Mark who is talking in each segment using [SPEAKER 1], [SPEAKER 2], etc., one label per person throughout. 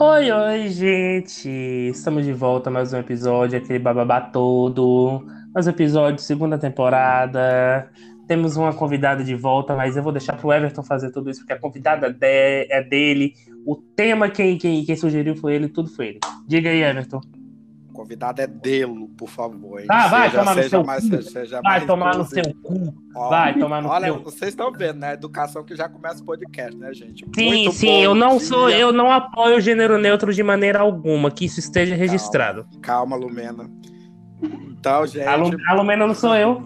[SPEAKER 1] Oi, oi, gente! Estamos de volta mais um episódio, aquele bababá todo. Mais um episódio, segunda temporada. Temos uma convidada de volta, mas eu vou deixar pro Everton fazer tudo isso, porque a convidada é dele. O tema, quem, quem, quem sugeriu foi ele, tudo foi ele. Diga aí, Everton.
[SPEAKER 2] Convidado é Delo, por favor. hein?
[SPEAKER 1] Ah, vai
[SPEAKER 2] Seja-
[SPEAKER 1] tomar no
[SPEAKER 2] seja
[SPEAKER 1] seu
[SPEAKER 2] mais-
[SPEAKER 1] cu.
[SPEAKER 2] seja
[SPEAKER 1] Vai tomar no seu cu.
[SPEAKER 2] Ó,
[SPEAKER 1] Vai tomar no
[SPEAKER 2] Olha,
[SPEAKER 1] seu
[SPEAKER 2] vocês estão vendo, né? Educação que já começa o podcast, né, gente?
[SPEAKER 1] Sim,
[SPEAKER 2] Muito
[SPEAKER 1] sim, eu não
[SPEAKER 2] dia.
[SPEAKER 1] sou, eu não apoio o gênero neutro de maneira alguma, que isso esteja registrado.
[SPEAKER 2] Calma, Lumena. Então, gente.
[SPEAKER 1] A, Lu, a Lumena não sou eu.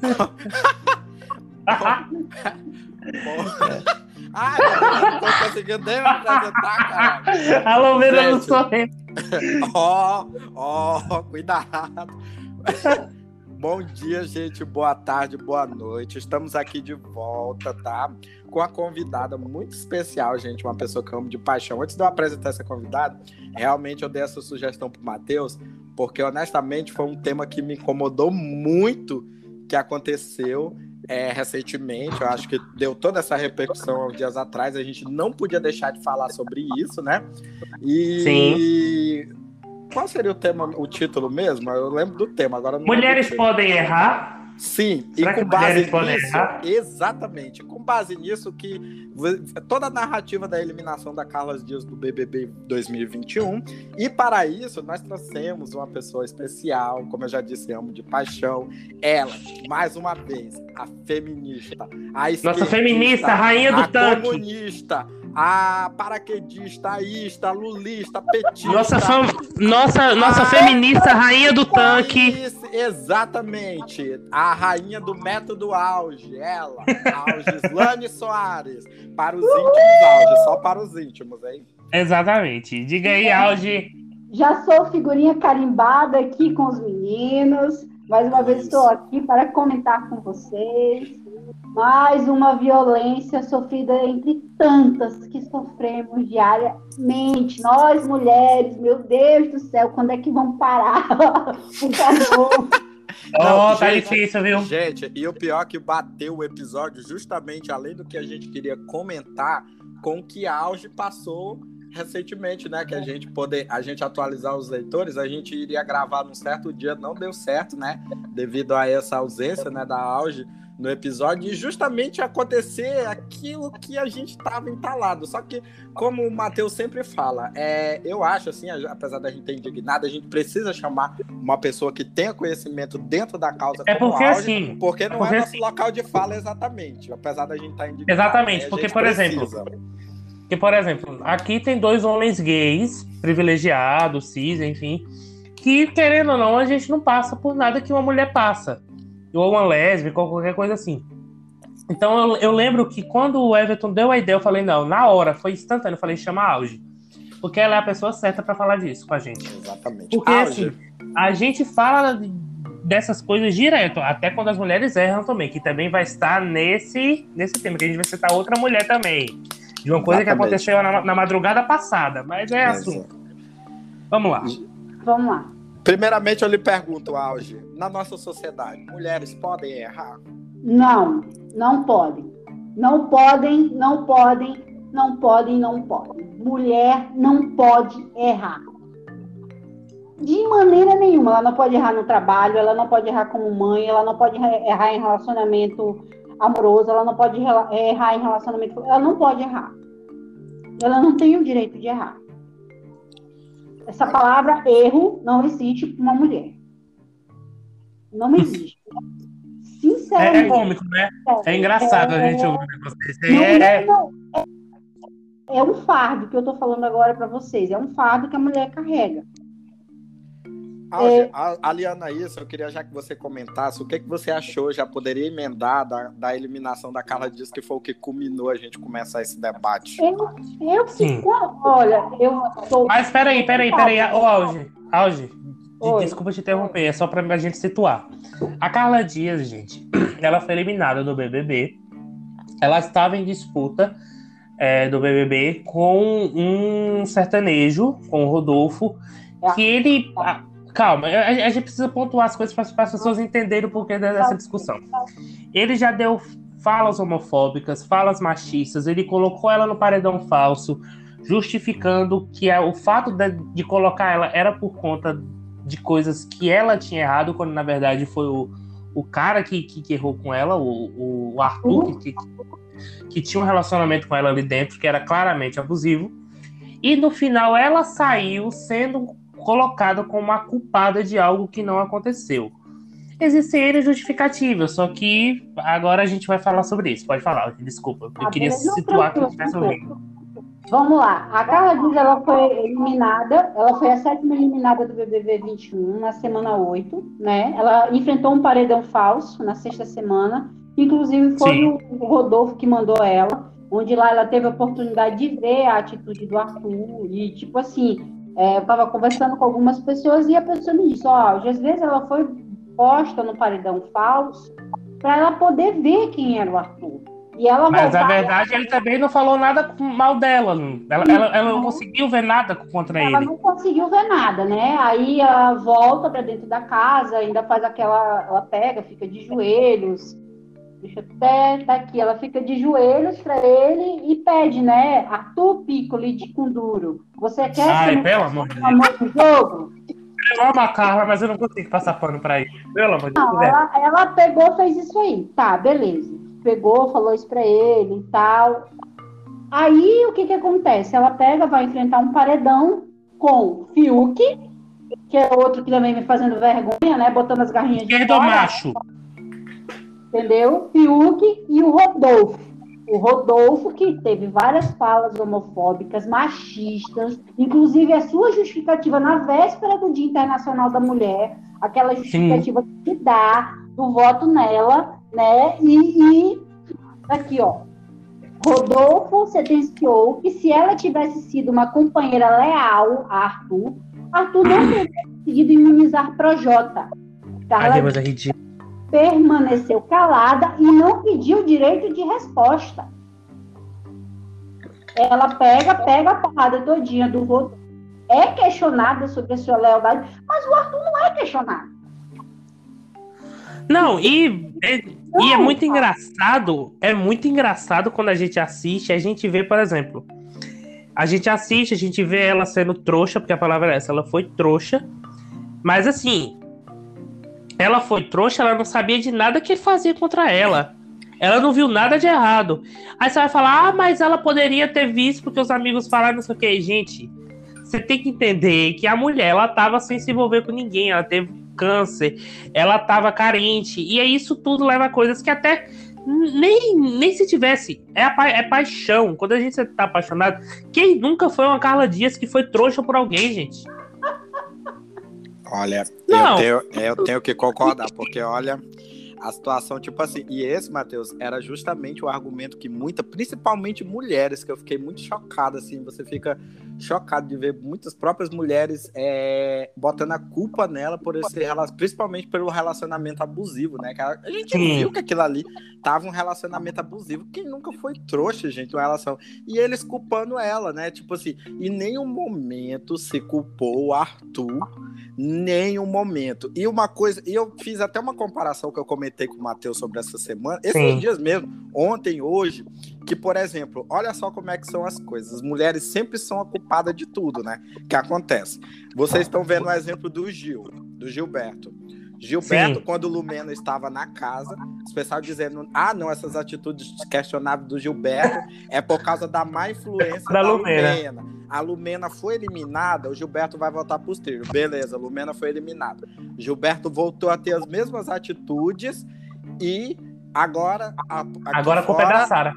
[SPEAKER 2] Ah, eu não tô conseguindo nem me apresentar, cara.
[SPEAKER 1] a Lumena não sou eu.
[SPEAKER 2] Ó, ó, cuidado. Bom dia, gente. Boa tarde, boa noite. Estamos aqui de volta, tá? Com a convidada muito especial, gente. Uma pessoa que eu amo de paixão. Antes de eu apresentar essa convidada, realmente eu dei essa sugestão pro Matheus, porque honestamente foi um tema que me incomodou muito que aconteceu é, recentemente. Eu acho que deu toda essa repercussão uns dias atrás. A gente não podia deixar de falar sobre isso, né? E qual seria o tema, o título mesmo? Eu lembro do tema, agora
[SPEAKER 1] Mulheres podem errar?
[SPEAKER 2] Sim,
[SPEAKER 1] Será
[SPEAKER 2] e com base nisso, exatamente, com base nisso que toda a narrativa da eliminação da Carla Dias do BBB 2021, e para isso nós trouxemos uma pessoa especial, como eu já disse, amo de paixão, ela, mais uma vez, a feminista, a
[SPEAKER 1] Nossa feminista, rainha do
[SPEAKER 2] a
[SPEAKER 1] tanque.
[SPEAKER 2] comunista, a paraquedista, a ista, a lulista, a petista.
[SPEAKER 1] Nossa, fam... nossa, nossa
[SPEAKER 2] Ah,
[SPEAKER 1] feminista, rainha do tanque.
[SPEAKER 2] Isso, exatamente. A rainha do método auge, ela, Algislane Soares. Para os íntimos, auge, só para os íntimos, hein?
[SPEAKER 1] Exatamente. Diga aí, Alge.
[SPEAKER 3] Já sou figurinha carimbada aqui com os meninos. Mais uma vez
[SPEAKER 2] Isso.
[SPEAKER 3] estou aqui para comentar com vocês. Mais uma violência sofrida entre tantas que sofremos diariamente. Nós, mulheres, meu Deus do céu, quando é que vão parar? Por favor.
[SPEAKER 2] Não,
[SPEAKER 1] tá
[SPEAKER 2] gente,
[SPEAKER 1] difícil, viu?
[SPEAKER 2] Gente, e o pior é que bateu o episódio justamente além do que a gente queria comentar com o que a Auge passou recentemente, né? Que a gente poder, a gente atualizar os leitores, a gente iria gravar num certo dia, não deu certo, né? Devido a essa ausência, né, da Auge no episódio e justamente acontecer aquilo que a gente estava entalado. Só que, como o Matheus sempre fala, é, eu acho assim, apesar da gente ter indignado, a gente precisa chamar uma pessoa que tenha conhecimento dentro da causa
[SPEAKER 1] É porque
[SPEAKER 2] Auge,
[SPEAKER 1] assim.
[SPEAKER 2] porque não
[SPEAKER 1] porque
[SPEAKER 2] é nosso
[SPEAKER 1] assim-
[SPEAKER 2] local de fala exatamente, apesar da gente estar indignado.
[SPEAKER 1] Exatamente,
[SPEAKER 2] né?
[SPEAKER 1] Porque, por exemplo,
[SPEAKER 2] precisa.
[SPEAKER 1] Que, por exemplo, aqui tem dois homens gays, privilegiados, cis, enfim, que, querendo ou não, a gente não passa por nada que uma mulher passa. Ou uma lésbica, ou qualquer coisa assim. Então, eu, eu lembro que quando o Everton deu a ideia, eu falei, não, na hora, foi instantâneo, eu falei, chama a Auge. Porque ela é a pessoa certa pra falar disso com a gente.
[SPEAKER 2] Exatamente.
[SPEAKER 1] Porque,
[SPEAKER 2] Auge,
[SPEAKER 1] assim, a gente fala dessas coisas direto, até quando as mulheres erram também, que também vai estar nesse, nesse tema, que a gente vai citar outra mulher também. De uma coisa que
[SPEAKER 2] Exatamente.
[SPEAKER 1] aconteceu na, na madrugada passada, mas é
[SPEAKER 2] Exato.
[SPEAKER 1] assunto. Vamos lá.
[SPEAKER 3] Vamos lá.
[SPEAKER 2] Primeiramente, eu lhe pergunto, Auge, na nossa sociedade, mulheres podem errar?
[SPEAKER 3] Não, não podem. Não podem, não podem, não podem, não podem. Mulher não pode errar. De maneira nenhuma. Ela não pode errar no trabalho, ela não pode errar como mãe, ela não pode erra- errar em relacionamento amoroso, ela não pode errar em relacionamento. Ela não pode errar. Ela não tem o direito de errar. Essa palavra erro não existe para uma mulher. Não existe.
[SPEAKER 1] É,
[SPEAKER 3] Sinceramente.
[SPEAKER 1] é cômico, né? É engraçado a gente ouvir.
[SPEAKER 3] Não,
[SPEAKER 1] É,
[SPEAKER 3] não, não. É, é um fardo que eu tô falando agora para vocês. É um fardo que a mulher carrega.
[SPEAKER 2] Auge,
[SPEAKER 3] É.
[SPEAKER 2] a- aliando a isso, eu queria já que você comentasse o que, que você achou, já poderia emendar da, da eliminação da Carla Dias, que foi o que culminou a gente começar esse debate.
[SPEAKER 3] Eu
[SPEAKER 1] Sim.
[SPEAKER 3] fico. Olha, eu sou.
[SPEAKER 1] Mas peraí, peraí, peraí. Ô, Auge, Auge,
[SPEAKER 3] Oi.
[SPEAKER 1] desculpa te interromper, é só pra gente situar. A Carla Dias, gente, ela foi eliminada do BBB. Ela estava em disputa é, do BBB com um sertanejo, com o Rodolfo, que ele. Calma, a, a gente precisa pontuar as coisas para as pessoas entenderem o porquê dessa discussão. Ele já deu falas homofóbicas, falas machistas, ele colocou ela no paredão falso, justificando que é, o fato de, de colocar ela era por conta de coisas que ela tinha errado, quando na verdade foi o, o cara que, que, que errou com ela, o, o Arthur, uhum. que, que, que, tinha um relacionamento com ela ali dentro, que era claramente abusivo. E no final ela saiu sendo colocada como a culpada de algo que não aconteceu. Existem N justificativas, só que agora a gente vai falar sobre isso. Pode falar, desculpa. Eu ah, queria situar quem ouvindo.
[SPEAKER 3] Vamos lá. A Carla Dias ela foi eliminada, ela foi a sétima eliminada do BBB 21 na semana 8, né? Ela enfrentou um paredão falso na sexta semana, inclusive foi o, o Rodolfo que mandou ela, onde lá ela teve a oportunidade de ver a atitude do Arthur e tipo assim, é, eu estava conversando com algumas pessoas e a pessoa me disse, ó, oh, às vezes ela foi posta no paredão falso para ela poder ver quem era o Arthur. E ela
[SPEAKER 1] Mas a verdade, ele também não falou nada mal dela. Ela, ela, ela não conseguiu ver nada contra
[SPEAKER 3] ela
[SPEAKER 1] ele.
[SPEAKER 3] Ela não conseguiu ver nada, né? Aí ela volta para dentro da casa, ainda faz aquela. Ela pega, fica de joelhos. Deixa até tá aqui. Ela fica de joelhos para ele e pede, né? Arthur Piccoli de Kunduro. Você quer
[SPEAKER 1] Ai, pelo amor de
[SPEAKER 3] Deus. jogo?
[SPEAKER 1] Eu amo a Carla, mas eu não consigo passar pano pra ele. Pelo amor de Deus.
[SPEAKER 3] Ela, ela pegou fez isso aí. Tá, beleza. Pegou, falou isso pra ele e tal. Aí o que que acontece? Ela pega, vai enfrentar um paredão com Fiuk, que é outro que também me fazendo vergonha, né? Botando as garrinhas de
[SPEAKER 1] Esquerdo macho.
[SPEAKER 3] Entendeu? Fiuk e o Rodolfo o Rodolfo, que teve várias falas homofóbicas, machistas, inclusive a sua justificativa na véspera do Dia Internacional da Mulher, aquela justificativa Sim. que dá do voto nela, né? E, e aqui, ó. Rodolfo sentenciou que se ela tivesse sido uma companheira leal a Arthur, Arthur não teria conseguido imunizar Projota.
[SPEAKER 1] Carla Ai, é ridículo
[SPEAKER 3] permaneceu calada e não pediu direito de resposta. Ela pega, pega a porrada todinha do voto, é questionada sobre a sua lealdade, mas o Arthur não é questionado.
[SPEAKER 1] Não, e, é, não, e é muito engraçado, é muito engraçado quando a gente assiste, a gente vê, por exemplo, a gente assiste, a gente vê ela sendo trouxa, porque a palavra é essa, ela foi trouxa, mas assim, ela foi trouxa, ela não sabia de nada que fazia contra ela. Ela não viu nada de errado. Aí você vai falar, ah, mas ela poderia ter visto porque os amigos falaram não sei o que. Gente, você tem que entender que a mulher, ela tava sem se envolver com ninguém, ela teve câncer, ela tava carente. E é isso tudo leva a coisas que até nem, nem se tivesse. É, a, é paixão. Quando a gente tá apaixonado, quem nunca foi uma Carla Dias que foi trouxa por alguém, gente?
[SPEAKER 2] Olha, eu tenho, eu tenho que concordar, porque olha, a situação, tipo assim, e esse, Matheus, era justamente o argumento que muita, principalmente mulheres, que eu fiquei muito chocado, assim, você fica chocado de ver muitas próprias mulheres é, botando a culpa nela por esse principalmente pelo relacionamento abusivo, né? A gente Sim. viu que aquilo ali tava um relacionamento abusivo. Quem nunca foi trouxa, gente, uma relação. E eles culpando ela, né? Tipo assim, em nenhum momento se culpou o Arthur, nenhum momento. E uma coisa, e eu fiz até uma comparação que eu comentei comentei com o Matheus sobre essa semana, esses Sim. dias mesmo, ontem, hoje, que, por exemplo, olha só como é que são as coisas. As mulheres sempre são a culpada de tudo, né? Que acontece. Vocês estão vendo o exemplo do Gil, do Gilberto. Gilberto, Sim. quando o Lumena estava na casa, os pessoal dizendo: ah, não, essas atitudes questionáveis do Gilberto é por causa da má influência da, da Lumena. Lumena. A Lumena foi eliminada, o Gilberto vai voltar para os trilhos. Beleza, a Lumena foi eliminada. Gilberto voltou a ter as mesmas atitudes e Agora, a,
[SPEAKER 1] agora a culpa é da Sara.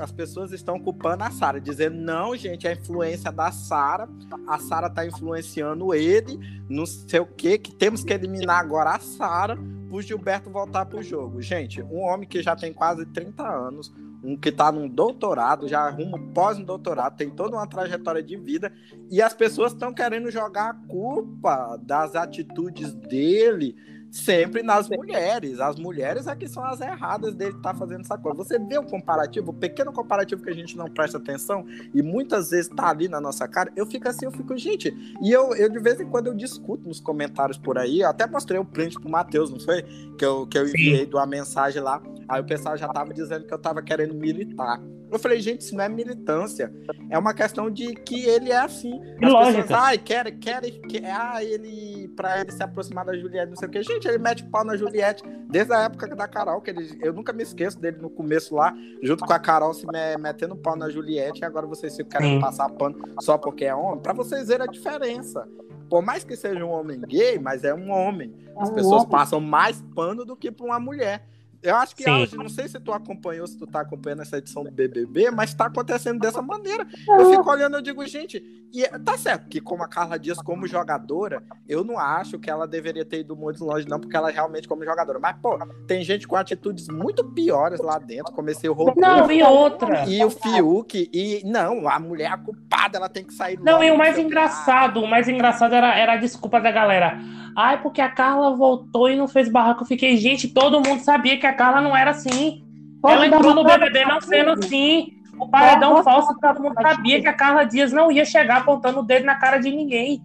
[SPEAKER 2] As pessoas estão culpando a Sara, dizendo: não, gente, é a influência da Sara. A Sara está influenciando ele, não sei o quê, que temos que eliminar agora a Sara o Gilberto voltar pro jogo. Gente, um homem que já tem quase 30 anos, um que está num doutorado, já arruma pós um doutorado, tem toda uma trajetória de vida, e as pessoas estão querendo jogar a culpa das atitudes dele sempre nas mulheres. As mulheres é que são as erradas dele estar tá fazendo essa coisa. Você vê o comparativo, o pequeno comparativo que a gente não presta atenção e muitas vezes tá ali na nossa cara, eu fico assim, eu fico, gente, e eu, eu de vez em quando eu discuto nos comentários por aí, eu até mostrei o print pro Matheus, não foi? Que eu, que eu enviei de uma mensagem lá, aí o pessoal já tava dizendo que eu tava querendo militar Eu falei, gente, isso não é militância. É uma questão de que ele é assim.
[SPEAKER 1] É lógica.
[SPEAKER 2] Pessoas, ai, quer, quer, quer, ah, ele, pra ele se aproximar da Juliette, não sei o que. Gente, ele mete pau na Juliette desde a época da Carol, que ele, eu nunca me esqueço dele no começo lá, junto com a Carol se me, metendo pau na Juliette, e agora vocês ficam querendo passar pano só porque é homem, pra vocês verem a diferença. Por mais que seja um homem gay, mas é um homem. As
[SPEAKER 3] É um
[SPEAKER 2] pessoas
[SPEAKER 3] homem.
[SPEAKER 2] passam mais pano do que pra uma mulher. Eu acho que hoje, não sei se tu acompanhou, se tu tá acompanhando essa edição do BBB, mas tá acontecendo dessa maneira. Eu fico olhando e digo, gente, e é- tá certo que como a Carla Dias, como jogadora, eu não acho que ela deveria ter ido muito longe, não, porque ela realmente como jogadora. Mas, pô, tem gente com atitudes muito piores lá dentro. Comecei o Rodolfo
[SPEAKER 1] Não, e outra.
[SPEAKER 2] e o Fiuk, e não, a mulher é a culpada, ela tem que sair
[SPEAKER 1] Não, e o mais engraçado, o mais engraçado era, era a desculpa da galera. Ai, porque a Carla voltou e não fez barraco. Eu fiquei, gente, todo mundo sabia que a Carla não era assim. Ela entrou no BBB não sendo assim. O paredão
[SPEAKER 3] dar
[SPEAKER 1] falso, todo mundo sabia que a Carla Dias não ia chegar apontando o dedo na cara de ninguém.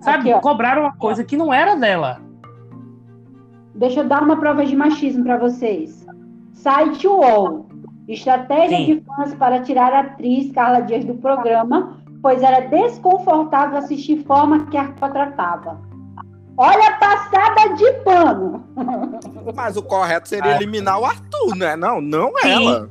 [SPEAKER 1] Sabe?
[SPEAKER 3] Aqui.
[SPEAKER 1] Cobraram uma coisa que não era dela.
[SPEAKER 3] Deixa eu dar uma prova de machismo para vocês. Site UOL. Estratégia
[SPEAKER 1] Sim.
[SPEAKER 3] de fãs para tirar a atriz Carla Dias do programa, pois era desconfortável assistir forma que a tratava. Olha a passada de pano.
[SPEAKER 2] Mas o correto seria
[SPEAKER 1] Ah.
[SPEAKER 2] eliminar o Arthur, né? Não, não
[SPEAKER 1] Sim.
[SPEAKER 2] ela.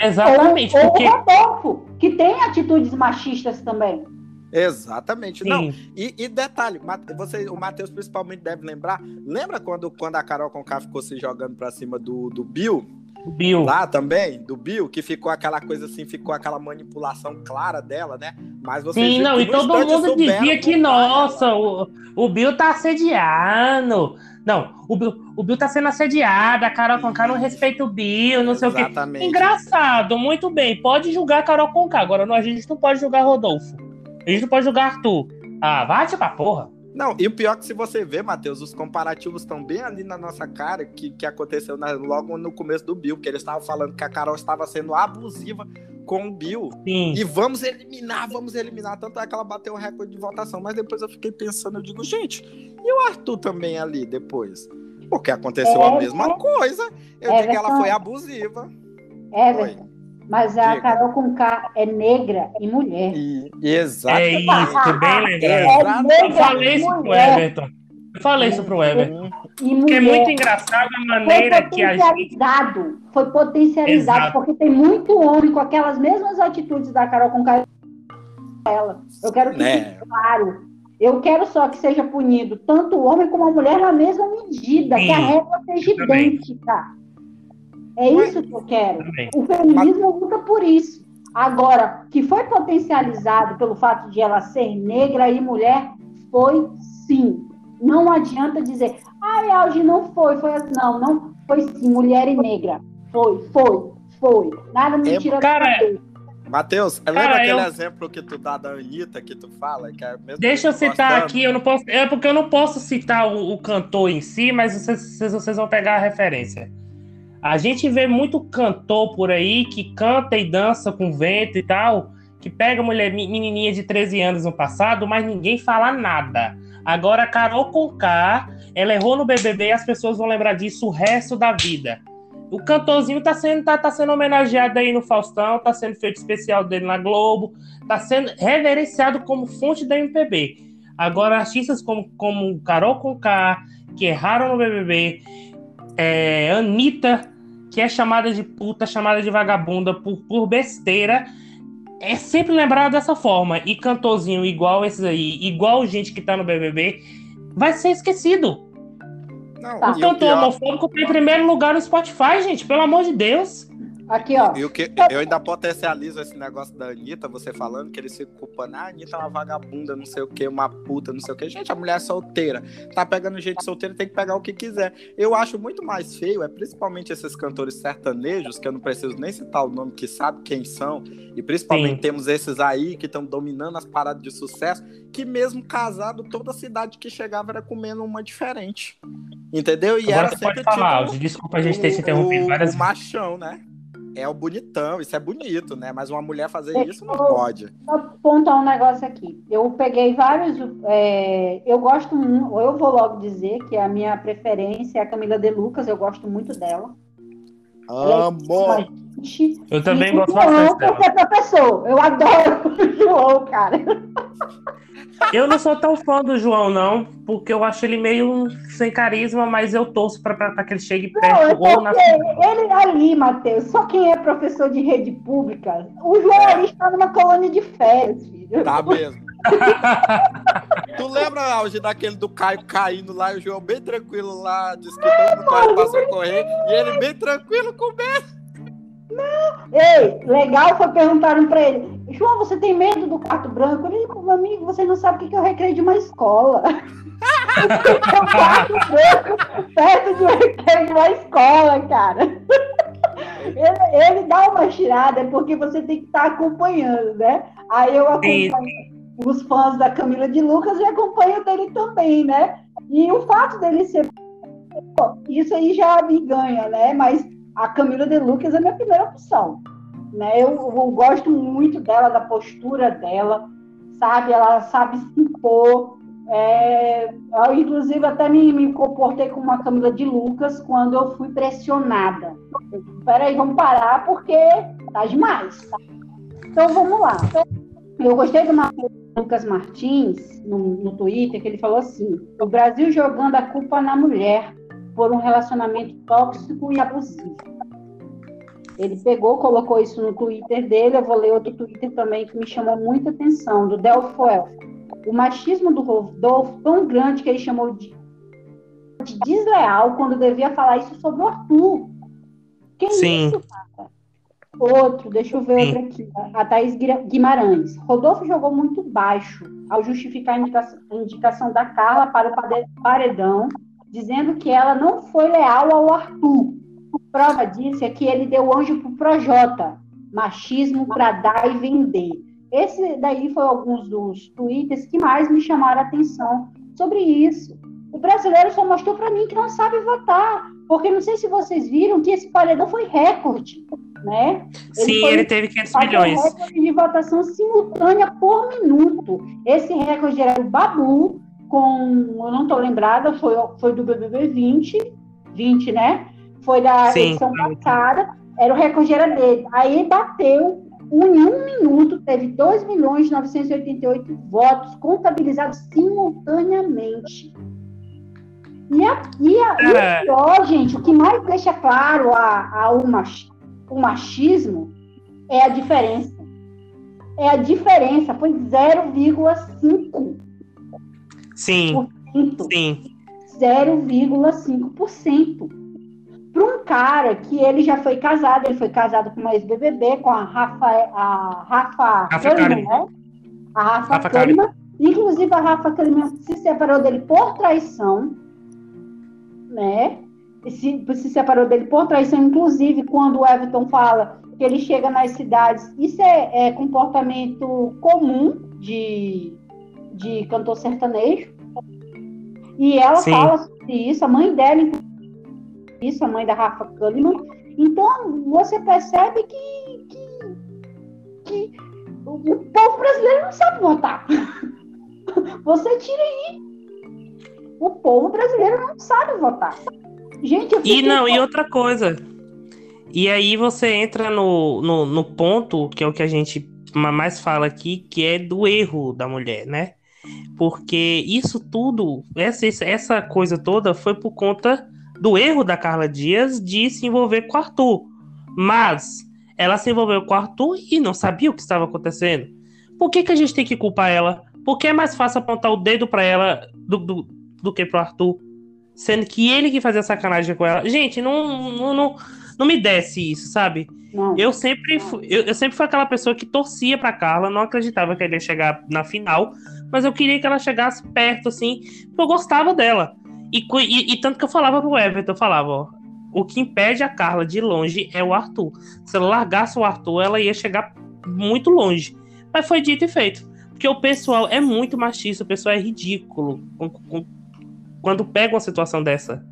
[SPEAKER 1] Exatamente,
[SPEAKER 3] ou, ou
[SPEAKER 1] porque.
[SPEAKER 3] o Rodolfo, que tem atitudes machistas também.
[SPEAKER 2] Exatamente. Não,
[SPEAKER 1] Sim,
[SPEAKER 2] E, e detalhe, você, o Matheus principalmente deve lembrar. Lembra quando, quando a Carol Conká ficou se jogando pra cima do, do Bill?
[SPEAKER 1] O Bill.
[SPEAKER 2] Lá também, do Bill, que ficou aquela coisa assim, ficou aquela manipulação clara dela, né? Mas você
[SPEAKER 1] Sim, não, e todo mundo dizia que, nossa, o, o Bill tá assediando. Não, o Bill, o Bill tá sendo assediado, a Carol Conká não respeita o Bill, não sei o quê.
[SPEAKER 2] Exatamente.
[SPEAKER 1] Engraçado, muito bem. Pode julgar a Carol Conká. Agora não, a gente não pode julgar Rodolfo. A gente não pode julgar Arthur. Ah, vai pra porra.
[SPEAKER 2] Não, e o pior é que se você vê, Matheus, os comparativos estão bem ali na nossa cara, que, que aconteceu na- logo no começo do Bill, que eles estavam falando que a Carol estava sendo abusiva com o Bill.
[SPEAKER 1] Sim.
[SPEAKER 2] E vamos eliminar, vamos eliminar. Tanto é que ela bateu o recorde de votação. Mas depois eu fiquei pensando, eu digo, gente, e o Arthur também ali depois? Porque aconteceu a
[SPEAKER 3] É,
[SPEAKER 2] mesma
[SPEAKER 3] é.
[SPEAKER 2] coisa. Eu
[SPEAKER 3] É
[SPEAKER 2] digo que ela foi abusiva.
[SPEAKER 3] Everton. Mas a
[SPEAKER 2] Diga.
[SPEAKER 3] Carol com K é negra e mulher.
[SPEAKER 2] E, exato.
[SPEAKER 1] É isso, bem lembrado.
[SPEAKER 3] É
[SPEAKER 1] Eu falei isso pro. Everton. Eu falei isso pro Everton.
[SPEAKER 3] E
[SPEAKER 1] Porque é muito engraçado a
[SPEAKER 3] Foi
[SPEAKER 1] maneira que a gente.
[SPEAKER 3] potencializado. Foi potencializado,
[SPEAKER 1] Exato.
[SPEAKER 3] porque tem muito homem com aquelas mesmas atitudes da Carol com K. Ela. Eu quero que
[SPEAKER 2] Né?
[SPEAKER 3] fique claro. Eu quero só que seja punido tanto o homem como a mulher na mesma medida,
[SPEAKER 1] Sim,
[SPEAKER 3] que a regra seja
[SPEAKER 1] também.
[SPEAKER 3] idêntica. É
[SPEAKER 2] Mas-
[SPEAKER 3] isso que eu quero.
[SPEAKER 1] Também.
[SPEAKER 3] O feminismo luta por isso. Agora, que foi potencializado pelo fato de ela ser negra e mulher, foi sim. Não adianta dizer, ai, Alge, não foi, foi assim. Não, não foi sim, mulher e negra. Foi, foi, foi. Nada me
[SPEAKER 2] É,
[SPEAKER 3] tira
[SPEAKER 1] cara.
[SPEAKER 2] Matheus, lembra
[SPEAKER 1] Cara,
[SPEAKER 2] aquele
[SPEAKER 1] eu-
[SPEAKER 2] exemplo que tu dá da Anitta, que tu fala? Que é mesmo
[SPEAKER 1] Deixa eu citar
[SPEAKER 2] gostando?
[SPEAKER 1] aqui, eu não posso. É porque eu não posso citar o, o cantor em si, mas vocês, vocês, vocês vão pegar a referência. A gente vê muito cantor por aí que canta e dança com vento e tal, que pega mulher me- menininha de 13 anos no passado, mas ninguém fala nada. Agora a Carol Conká, ela errou no BBB e as pessoas vão lembrar disso o resto da vida. O cantorzinho tá sendo, tá, tá sendo homenageado aí no Faustão, tá sendo feito especial dele na Globo, tá sendo reverenciado como fonte da MPB. Agora, artistas como, como Carol Conká, que erraram no BBB, é, Anitta, que é chamada de puta, chamada de vagabunda por, por besteira, é sempre lembrado dessa forma. E cantorzinho igual esses aí, igual gente que tá no BBB, vai ser esquecido.
[SPEAKER 2] Não,
[SPEAKER 3] Tá.
[SPEAKER 1] O
[SPEAKER 2] o
[SPEAKER 1] cantor
[SPEAKER 2] pior,
[SPEAKER 1] homofóbico tá em primeiro lugar no Spotify, gente, pelo amor de Deus.
[SPEAKER 3] Aqui, ó.
[SPEAKER 2] E o que eu ainda potencializo esse negócio da Anitta, você falando que eles ficam culpando, ah, a Anitta é uma vagabunda, não sei o que, uma puta, não sei o que. Gente, a mulher é solteira. Tá pegando gente solteira, tem que pegar o que quiser. Eu acho muito mais feio, é principalmente esses cantores sertanejos, que eu não preciso nem citar o nome, que sabe quem são, e principalmente
[SPEAKER 1] Sim.
[SPEAKER 2] temos esses aí que estão dominando as paradas de sucesso, que mesmo casado, toda cidade que chegava era comendo uma diferente. Entendeu? E
[SPEAKER 1] Agora
[SPEAKER 2] era
[SPEAKER 1] você
[SPEAKER 2] sempre
[SPEAKER 1] pode falar,
[SPEAKER 2] tipo.
[SPEAKER 1] Desculpa a gente ter te interrompido várias
[SPEAKER 2] o
[SPEAKER 1] vezes.
[SPEAKER 2] machão, né? É o bonitão, isso é bonito, né? Mas uma mulher fazer
[SPEAKER 3] É,
[SPEAKER 2] isso não pode.
[SPEAKER 3] Só pontuar um negócio aqui. Eu peguei vários. é, eu gosto muito, eu vou logo dizer que a minha preferência é a Camila De Lucas, eu gosto muito dela.
[SPEAKER 2] Amor!
[SPEAKER 1] Eu também
[SPEAKER 3] E
[SPEAKER 1] gosto
[SPEAKER 3] João
[SPEAKER 1] bastante dela.
[SPEAKER 3] professor. Eu adoro o João, cara.
[SPEAKER 1] Eu não sou tão fã do João, não, porque eu acho ele meio sem carisma, mas eu torço pra, pra, pra que ele chegue
[SPEAKER 3] Não, é
[SPEAKER 1] perto ou na
[SPEAKER 3] ele ali, Matheus, só quem é professor de rede pública, o João
[SPEAKER 2] É.
[SPEAKER 3] ali está numa colônia de férias, filho.
[SPEAKER 2] Tá mesmo. tu lembra, Alge, daquele do Caio caindo lá e o João bem tranquilo lá, disse que todo mundo vai passar a correr, e ele bem tranquilo com medo.
[SPEAKER 3] Ei, legal foi perguntaram pra ele, João, você tem medo do quarto branco? Ele disse, amigo, você não sabe o que é o recreio de uma escola. o quarto branco perto do recreio de uma escola, cara. Ele, ele dá uma tirada, é porque você tem que estar acompanhando, né? Aí eu acompanho os fãs da Camila de Lucas e acompanho dele também, né? E o fato dele ser. Isso aí já me ganha, né? Mas a Camila de Lucas é minha primeira opção. Né? Eu, eu gosto muito dela, da postura dela, sabe? Ela sabe se impor. É, eu, inclusive, até me, me comportei com uma Camila de Lucas quando eu fui pressionada. Eu, Peraí, vamos parar, porque tá demais. Então, vamos lá. Eu gostei do Lucas Martins, no, no Twitter, que ele falou assim: o Brasil jogando a culpa na mulher por um relacionamento tóxico e abusivo. Ele pegou, colocou isso no Twitter dele. Eu vou ler outro Twitter também que me chamou muita atenção, do Delfoel. O machismo do Rodolfo tão grande que ele chamou de, de desleal quando devia falar isso sobre o Arthur. Que
[SPEAKER 1] Sim.
[SPEAKER 3] isso, cara? Outro, deixa eu ver
[SPEAKER 1] Sim.
[SPEAKER 3] outro aqui. A Thaís Guimarães. Rodolfo jogou muito baixo ao justificar a indicação, a indicação da Carla para o paredão, dizendo que ela não foi leal ao Arthur. Prova disso é que ele deu anjo pro Projota. Machismo para dar e vender. Esse daí foi alguns dos tweets que mais me chamaram a atenção sobre isso. O brasileiro só mostrou para mim que não sabe votar, porque não sei se vocês viram que esse paredão foi recorde, né?
[SPEAKER 1] Sim,
[SPEAKER 3] foi-
[SPEAKER 1] ele teve 500
[SPEAKER 3] Bateu
[SPEAKER 1] milhões.
[SPEAKER 3] recorde de votação simultânea por minuto. Esse recorde era do Babu, com, eu não estou lembrada, foi, foi do BBB 20, 20, né? Foi da
[SPEAKER 1] Sim,
[SPEAKER 3] edição passada, era o recorde era dele. Aí bateu, em um minuto, teve 2 milhões 988 votos contabilizados simultaneamente. E, a, e, a, e
[SPEAKER 1] Cara.
[SPEAKER 3] o pior, gente, o que mais deixa claro a, a, o, mach, o machismo é a diferença. É a diferença, foi 0,5%.
[SPEAKER 1] Sim, sim.
[SPEAKER 3] 0,5%. Para um cara que ele já foi casado, ele foi casado com uma ex-BBB, com a Rafa, a Rafa,
[SPEAKER 1] Rafa
[SPEAKER 3] Kalimann. né? A Rafa,
[SPEAKER 1] Rafa
[SPEAKER 3] Kalimann. Inclusive, a Rafa Kalimann se separou dele por traição, né? Se, se separou dele por traição, inclusive, quando o Everton fala que ele chega nas cidades, isso é, é comportamento comum de, de cantor sertanejo. E ela
[SPEAKER 1] Sim.
[SPEAKER 3] fala sobre isso, a mãe dela, isso, a mãe da Rafa Kalimann. Então, você percebe que, que, que o povo brasileiro não sabe votar. Você tira aí. O povo brasileiro não sabe votar. Gente, eu
[SPEAKER 1] E não, e outra coisa. E aí você entra no, no, no ponto, que é o que a gente ma- mais fala aqui, que é do erro da mulher, né? Porque isso tudo, essa, essa- coisa toda foi por conta do erro da Carla Dias de se envolver com o Arthur. Mas ela se envolveu com o Arthur e não sabia o que estava acontecendo. Por que, que a gente tem que culpar ela? Porque é mais fácil apontar o dedo pra ela do, do, do que pro Arthur. Sendo que ele que fazia sacanagem com ela. Gente, não, não, não, não me desce isso, sabe?
[SPEAKER 3] Não.
[SPEAKER 1] Eu sempre, fui, eu, eu sempre fui aquela pessoa que torcia pra Carla, não acreditava que ela ia chegar na final, mas eu queria que ela chegasse perto, assim, porque eu gostava dela. E, e- e tanto que eu falava pro Everton, eu falava, ó, o que impede a Carla de ir longe é o Arthur. Se ela largasse o Arthur, ela ia chegar muito longe. Mas foi dito e feito. Porque o pessoal é muito machista, o pessoal é ridículo quando pega uma situação dessa.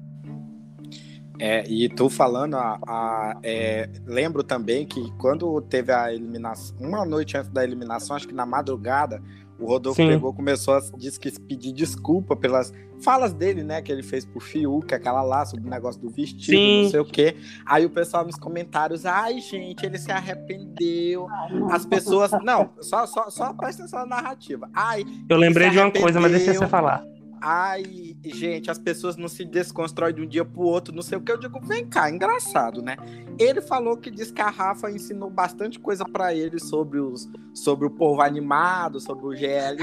[SPEAKER 2] É, e tu falando, a, a- é, lembro também que quando teve a eliminação, uma noite antes da eliminação, acho que na madrugada, O Rodolfo
[SPEAKER 1] Sim.
[SPEAKER 2] pegou, começou a disse que pedir desculpa pelas falas dele, né? Que ele fez pro Fiuk, aquela lá, sobre o negócio do vestido,
[SPEAKER 1] Sim.
[SPEAKER 2] não sei o quê. Aí o pessoal nos comentários, ai, gente, ele se arrependeu. As pessoas. Não, só, só, só presta atenção na narrativa. Ai,
[SPEAKER 1] Eu lembrei de uma coisa, mas deixa você falar.
[SPEAKER 2] Ai, gente, as pessoas não se desconstroem de um dia pro outro, não sei o que. Eu digo, vem cá, engraçado, né? Ele falou que diz que a Rafa ensinou bastante coisa pra ele sobre, os, sobre o povo animado, sobre o GLS,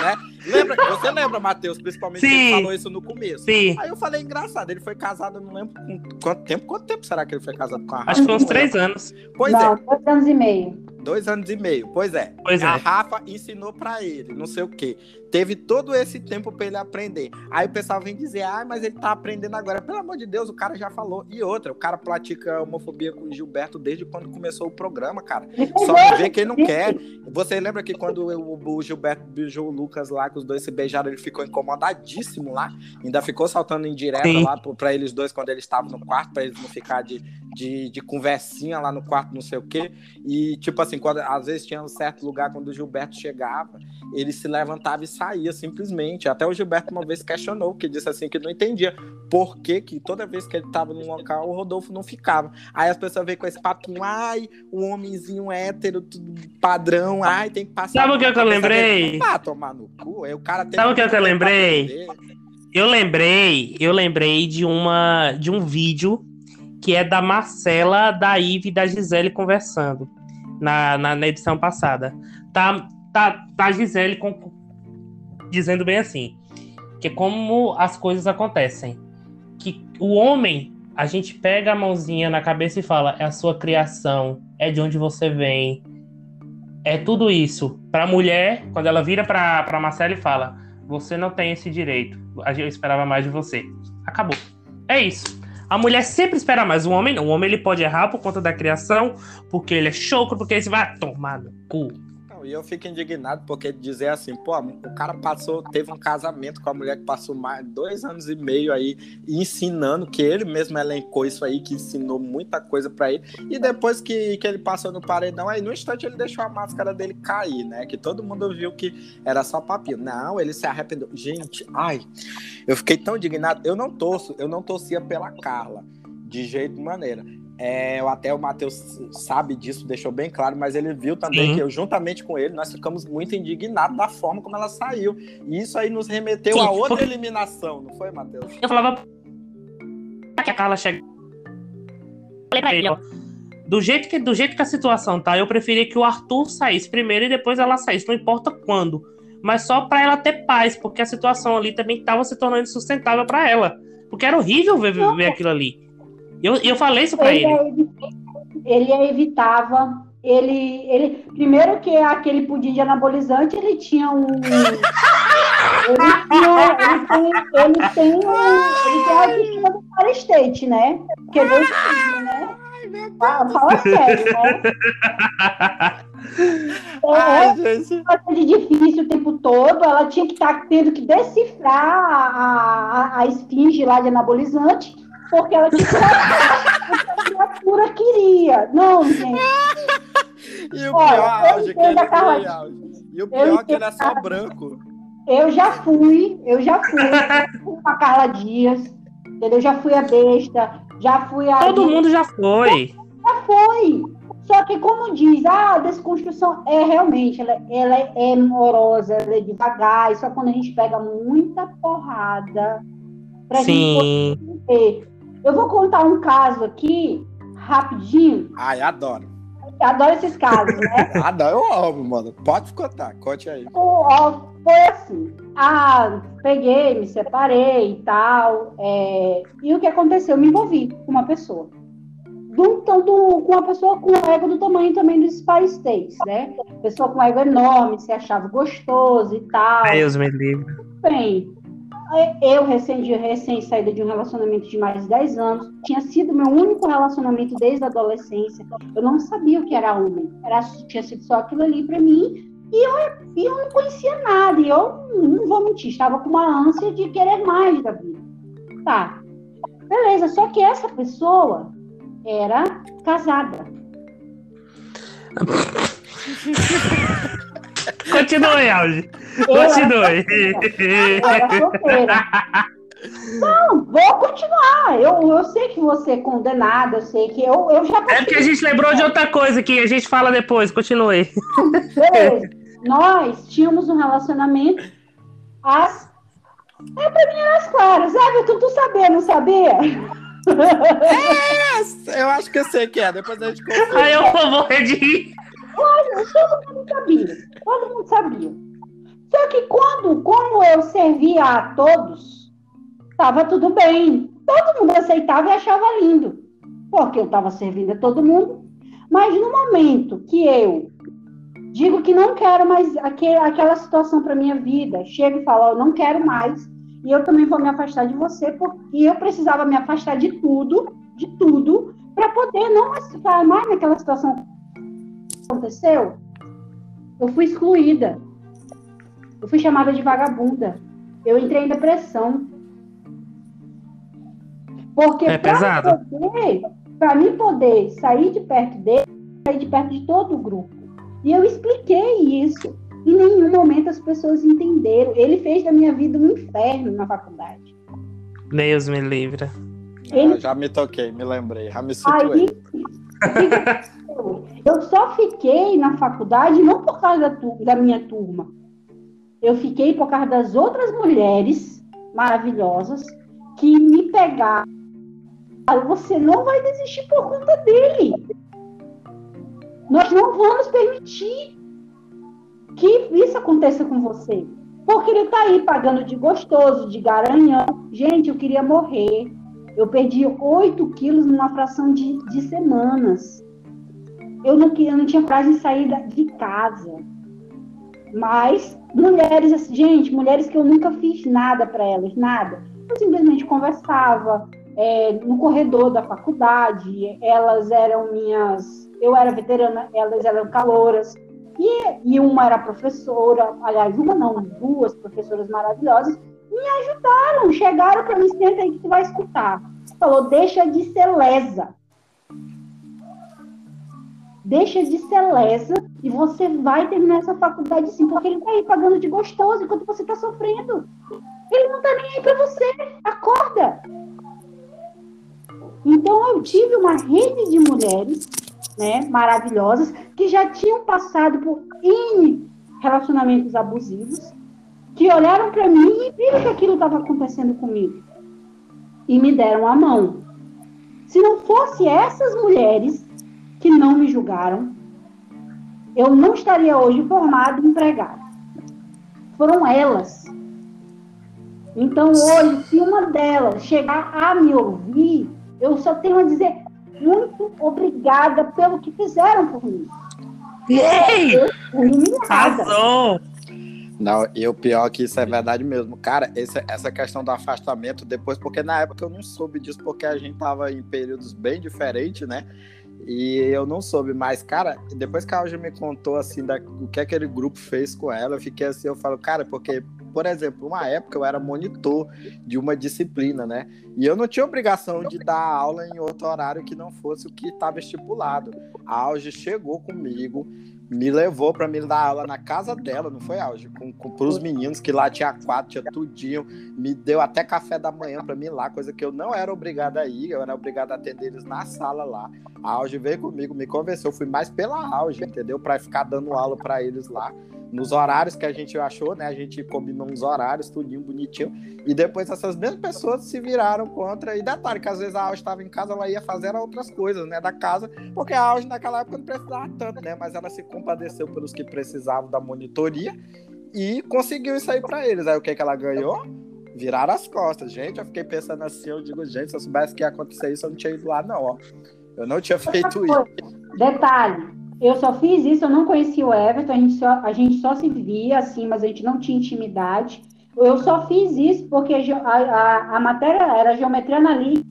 [SPEAKER 2] né? Lembra, você lembra, Matheus, principalmente que
[SPEAKER 1] Sim.
[SPEAKER 2] ele falou isso no começo.
[SPEAKER 1] Sim,
[SPEAKER 2] Aí eu falei, engraçado, ele foi casado, eu não lembro com quanto tempo. Quanto tempo será que ele foi casado com a Rafa?
[SPEAKER 1] acho que foi uns três anos.
[SPEAKER 2] Pois
[SPEAKER 3] não,
[SPEAKER 2] é,
[SPEAKER 3] dois anos e meio.
[SPEAKER 2] Dois anos e meio. Pois é.
[SPEAKER 1] Pois
[SPEAKER 2] A
[SPEAKER 1] é.
[SPEAKER 2] Rafa ensinou pra ele, não sei o quê. Teve todo esse tempo pra ele aprender. Aí o pessoal vem dizer, ah, mas ele tá aprendendo agora. Pelo amor de Deus, o cara já falou. E outra, o cara pratica homofobia com o Gilberto desde quando começou o programa, cara. Só vê quem não quer. Você lembra que quando o, Gilberto beijou o Lucas lá, que os dois se beijaram, ele ficou incomodadíssimo lá. Ainda ficou saltando em direta
[SPEAKER 1] Sim.
[SPEAKER 2] lá pra eles dois quando eles estavam no quarto, pra eles não ficar de, de, de conversinha lá no quarto, não sei o quê. E, tipo assim, quando, às vezes tinha um certo lugar quando o Gilberto chegava, ele se levantava e saía simplesmente. Até o Gilberto uma vez questionou, que disse assim que não entendia por que, que toda vez que ele tava num local, o Rodolfo não ficava. Aí as pessoas veem com esse papinho, ai, o homenzinho hétero, tudo padrão, ai, tem que passar.
[SPEAKER 1] Sabe o que eu que eu lembrei?
[SPEAKER 2] Ah, tomar no cu. Aí o cara tem
[SPEAKER 1] Sabe o que eu que eu
[SPEAKER 2] tempo pra
[SPEAKER 1] lembrei? Eu lembrei, eu lembrei de uma de um vídeo que é da Marcela, da Ive e da Gisele conversando na, na, na edição passada. Tá, tá, tá a Gisele com- dizendo bem assim, que é como as coisas acontecem. Que o homem, a gente pega a mãozinha na cabeça e fala, é a sua criação, é de onde você vem, é tudo isso. Pra mulher, quando ela vira pra, pra Marcela e fala, você não tem esse direito. Eu esperava mais de você. Acabou. É isso. A mulher sempre espera mais. O homem não. O homem ele pode errar por conta da criação, porque ele é choco, porque ele vai tomar no cu.
[SPEAKER 2] E eu fico indignado porque dizer assim, pô, o cara passou, teve um casamento com a mulher que passou mais dois anos e meio aí ensinando, que ele mesmo elencou isso aí, que ensinou muita coisa pra ele. E depois que, que ele passou no paredão, aí no instante ele deixou a máscara dele cair, né? Que todo mundo viu que era só papinho. Não, ele se arrependeu. Gente, ai, eu fiquei tão indignado. Eu não torço, eu não torcia pela Carla, de jeito de maneira. É, até o Matheus sabe disso, deixou bem claro, mas ele viu também que eu, juntamente com ele, nós ficamos muito indignados da forma como ela saiu. E isso aí nos remeteu
[SPEAKER 1] Sim,
[SPEAKER 2] a outra
[SPEAKER 1] porque-
[SPEAKER 2] eliminação, não foi, Matheus?
[SPEAKER 1] Eu falava que a Carla chega. Falei pra ele, ó. Do jeito, que, do jeito que a situação tá, eu preferia que o Arthur saísse primeiro e depois ela saísse, não importa quando. Mas só pra ela ter paz, porque a situação ali também tava se tornando insustentável pra ela. Porque era horrível ver, ver aquilo ali. Eu, eu falei isso pra
[SPEAKER 3] Ele,
[SPEAKER 1] ele.
[SPEAKER 3] é ele é evitava. Ele, ele, primeiro que aquele pudim de anabolizante, ele tinha um. Ele tinha. Ele tem, ele tem, um, ele tem a autoestima do Fire State, né? Porque Deus filho, né? Fala, fala sério, né? É,
[SPEAKER 2] Ai, gente.
[SPEAKER 3] de difícil o tempo todo, ela tinha que estar tendo que decifrar a, a, a esfinge lá de anabolizante, porque ela saber o que a criatura queria. Não, gente.
[SPEAKER 2] E o
[SPEAKER 3] Olha,
[SPEAKER 2] pior
[SPEAKER 3] eu
[SPEAKER 2] auge que
[SPEAKER 3] entendo
[SPEAKER 2] ele
[SPEAKER 3] a Carla-
[SPEAKER 2] foi, auge. E o pior é que ele é só branco.
[SPEAKER 3] Eu já fui, eu já fui, eu fui com a Carla Dias, entendeu? Já fui a besta, já fui a.
[SPEAKER 1] Todo mundo já foi.
[SPEAKER 3] Já foi. Só que, como diz, ah, a desconstrução é realmente, ela, ela é morosa, ela é devagar, e só quando a gente pega muita porrada pra gente
[SPEAKER 1] Sim.
[SPEAKER 3] poder. Eu vou contar um caso aqui, rapidinho.
[SPEAKER 2] Ai, adoro.
[SPEAKER 3] Eu adoro esses casos, né?
[SPEAKER 2] Adoro, eu amo, mano. Pode contar, conte aí.
[SPEAKER 3] Ó, ó, foi assim. Ah, peguei, me separei e tal. é, e o que aconteceu? Eu me envolvi com uma pessoa. Do, então, do- com uma pessoa com ego do tamanho também dos Spice States, né? Pessoa com ego enorme, se achava gostoso e tal.
[SPEAKER 1] Deus me livre.
[SPEAKER 3] Bem, eu recém, recém saída de um relacionamento de mais de 10 anos, tinha sido meu único relacionamento desde a adolescência. Eu não sabia o que era homem. Era, tinha sido só aquilo ali pra mim. E eu, eu não conhecia nada. E eu não vou mentir, estava com uma ânsia de querer mais da vida. Tá. Beleza, só que essa pessoa era casada.
[SPEAKER 1] Continue, Alge. Continue.
[SPEAKER 3] Não, vou continuar. Eu, eu sei que você é condenada, eu sei que eu, eu já.
[SPEAKER 1] É porque a gente lembrou de outra coisa que a gente fala depois. Continue.
[SPEAKER 3] Beleza. Nós tínhamos um relacionamento às. É, pra mim era as claras. Everton, tu sabia, não sabia?
[SPEAKER 2] É, eu acho que eu sei que é, depois a gente confirma.
[SPEAKER 1] Aí eu vou morrer de rir.
[SPEAKER 3] Olha, todo mundo sabia. Todo mundo sabia. Só que quando, como eu servia a todos, estava tudo bem. Todo mundo aceitava e achava lindo. Porque eu estava servindo a todo mundo. Mas no momento que eu digo que não quero mais aquele, aquela situação para minha vida, chego e falo, não quero mais, e eu também vou me afastar de você, porque eu precisava me afastar de tudo, de tudo, para poder não ficar mais naquela situação aconteceu. Eu fui excluída. Eu fui chamada de vagabunda. Eu entrei em depressão. Porque
[SPEAKER 1] É pesado.
[SPEAKER 3] para mim poder sair de perto dele, sair de perto de todo o grupo. E eu expliquei isso. Em nenhum momento as pessoas entenderam. Ele fez da minha vida um inferno na faculdade.
[SPEAKER 1] Deus me livre.
[SPEAKER 3] Ele-
[SPEAKER 2] Ah, já me toquei, me lembrei, já me
[SPEAKER 3] Aí,
[SPEAKER 2] situei.
[SPEAKER 3] aconteceu? Eu só fiquei na faculdade não por causa da, da minha turma. Eu fiquei por causa das outras mulheres maravilhosas que me pegaram. Você não vai desistir por conta dele. Nós não vamos permitir que isso aconteça com você. Porque ele tá aí pagando de gostoso, de garanhão. Gente, eu queria morrer. Eu perdi 8 quilos numa fração de, de semanas. Eu não, eu não tinha coragem de sair de casa. Mas, mulheres, assim, gente, mulheres que eu nunca fiz nada para elas, nada. Eu simplesmente conversava é, no corredor da faculdade. Elas eram minhas. Eu era veterana, elas eram calouras. E, e uma era professora, aliás, uma não, duas professoras maravilhosas, me ajudaram, chegaram para mim, senta aí que tu vai escutar. Falou, deixa de ser lesa. Deixa de ser lesa e você vai terminar essa faculdade sim, porque ele tá aí pagando de gostoso enquanto você tá sofrendo. Ele não tá nem aí para você. Acorda! Então eu tive uma rede de mulheres né, maravilhosas que já tinham passado por N relacionamentos abusivos, que olharam para mim e viram que aquilo estava acontecendo comigo e me deram a mão. Se não fosse essas mulheres que não me julgaram, eu não estaria hoje formado e empregado. Foram elas. Então hoje, se uma delas chegar a me ouvir, eu só tenho a dizer muito obrigada pelo que fizeram por mim.
[SPEAKER 1] Ei! Arrasou!
[SPEAKER 2] Não, e o pior é que isso é verdade mesmo. Cara, esse- essa questão do afastamento depois, porque na época eu não soube disso, porque a gente tava em períodos bem diferentes, né? E eu não soube, mas, cara, depois que a Alja me contou, assim, da, o que aquele grupo fez com ela, eu fiquei assim, eu falo, cara, porque, por exemplo, uma época eu era monitor de uma disciplina, né? E eu não tinha obrigação de dar aula em outro horário que não fosse o que estava estipulado. A Alja chegou comigo, me levou para me dar aula na casa dela, não foi, Alge? Com, com, pros meninos, que lá tinha quatro, tinha tudinho. Me deu até café da manhã para mim lá, coisa que eu não era obrigado a ir, eu era obrigado a atender eles na sala lá. A Alge veio comigo, me convenceu, fui mais pela Alge, entendeu? Para ficar dando aula para eles lá. Nos horários que a gente achou, né? A gente combinou uns horários, tudinho, bonitinho. E depois essas mesmas pessoas se viraram contra. E detalhe, que às vezes a Alge estava em casa, ela ia fazer outras coisas, né? Da casa, porque a Alge naquela época não precisava tanto, né? Mas ela se compadeceu pelos que precisavam da monitoria e conseguiu isso aí para eles. Aí o que, que ela ganhou? Viraram as costas. Gente, eu fiquei pensando assim, eu digo, gente, se eu soubesse que ia acontecer isso, eu não tinha ido lá, não, ó. Eu não tinha feito isso.
[SPEAKER 3] Detalhe, eu só fiz isso, eu não conhecia o Everton, a gente só, a gente só se via assim, mas a gente não tinha intimidade. Eu só fiz isso porque a, a, a- a matéria era geometria analítica.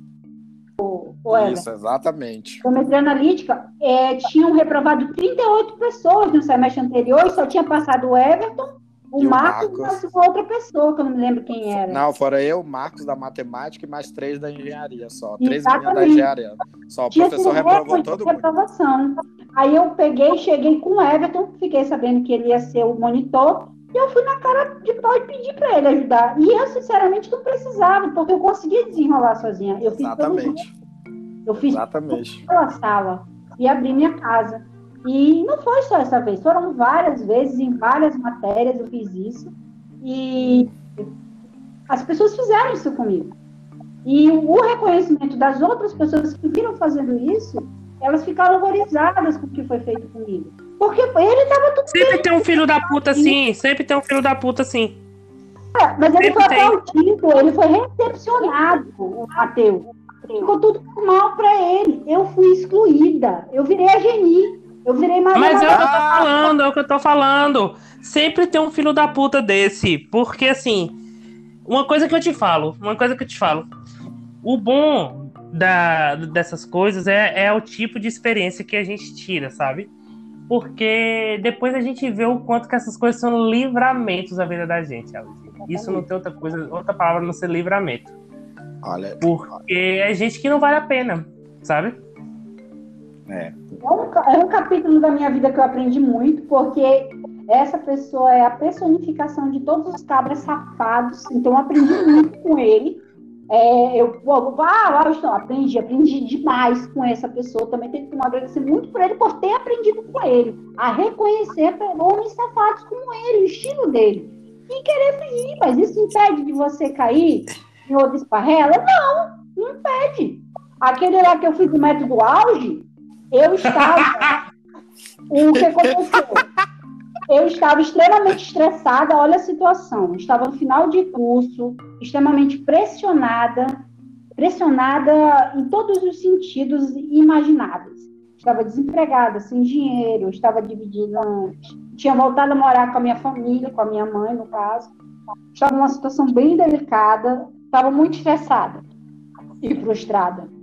[SPEAKER 3] O, o Everton.
[SPEAKER 2] Isso, exatamente.
[SPEAKER 3] Geometria analítica, é, tinham reprovado 38 pessoas no semestre anterior e só tinha passado o Everton, o
[SPEAKER 2] E
[SPEAKER 3] Marcos
[SPEAKER 2] Marcos.
[SPEAKER 3] uma outra pessoa, que eu não me lembro quem era.
[SPEAKER 2] Não, fora eu, Marcos da matemática e mais três da engenharia só. Três meninas da
[SPEAKER 3] Exatamente.
[SPEAKER 2] engenharia. Só o
[SPEAKER 3] Tinha
[SPEAKER 2] professor reprovou todo mundo.
[SPEAKER 3] reprovação. Aí eu peguei, cheguei com o Everton, fiquei sabendo que ele ia ser o monitor, e eu fui na cara de pau e pedi para ele ajudar. E eu, sinceramente, não precisava, porque eu conseguia desenrolar sozinha. Eu
[SPEAKER 2] Exatamente.
[SPEAKER 3] Fiz eu fiz
[SPEAKER 2] Exatamente.
[SPEAKER 3] pela sala e abri minha casa. E não foi só essa vez, foram várias vezes, em várias matérias eu fiz isso. E as pessoas fizeram isso comigo. E o reconhecimento das outras pessoas que viram fazendo isso, elas ficaram horrorizadas com o que foi feito comigo. Porque ele estava tudo
[SPEAKER 1] Sempre tem um filho da puta assim, sempre tem um filho da puta assim.
[SPEAKER 3] Mas ele
[SPEAKER 1] Sempre
[SPEAKER 3] foi
[SPEAKER 1] tem.
[SPEAKER 3] aplaudido, ele foi recepcionado, o Matheus. Ficou tudo mal para ele. Eu fui excluída. Eu virei a Geni. Eu virei mais
[SPEAKER 1] Mas é o que eu tô falando, é o que eu tô falando. Sempre tem um filho da puta desse. Porque assim, uma coisa que eu te falo, uma coisa que eu te falo. O bom da, dessas coisas é, é o tipo de experiência que a gente tira, sabe? Porque depois a gente vê o quanto que essas coisas são livramentos da vida da gente, Alice. Isso não tem outra coisa, outra palavra a não ser livramento.
[SPEAKER 2] Olha,
[SPEAKER 1] Porque é gente que não vale a pena, sabe?
[SPEAKER 2] É.
[SPEAKER 3] É um, é um capítulo da minha vida que eu aprendi muito, porque essa pessoa é a personificação de todos os cabras safados, então eu aprendi muito com ele. É, eu ah, não, aprendi, aprendi demais com essa pessoa. Também tenho que agradecer muito por ele por ter aprendido com ele, a reconhecer homens safados como ele, o estilo dele. E querer fugir, mas isso impede de você cair em outra esparrela? Não, não impede. Aquele lá que eu fiz o método auge, eu estava. o que aconteceu? Eu estava extremamente estressada, olha a situação. Estava no final de curso, extremamente pressionada, pressionada em todos os sentidos imagináveis. Estava desempregada, sem dinheiro, estava dividida, tinha voltado a morar com a minha família, com a minha mãe, no caso. Estava numa situação bem delicada, estava muito estressada e frustrada.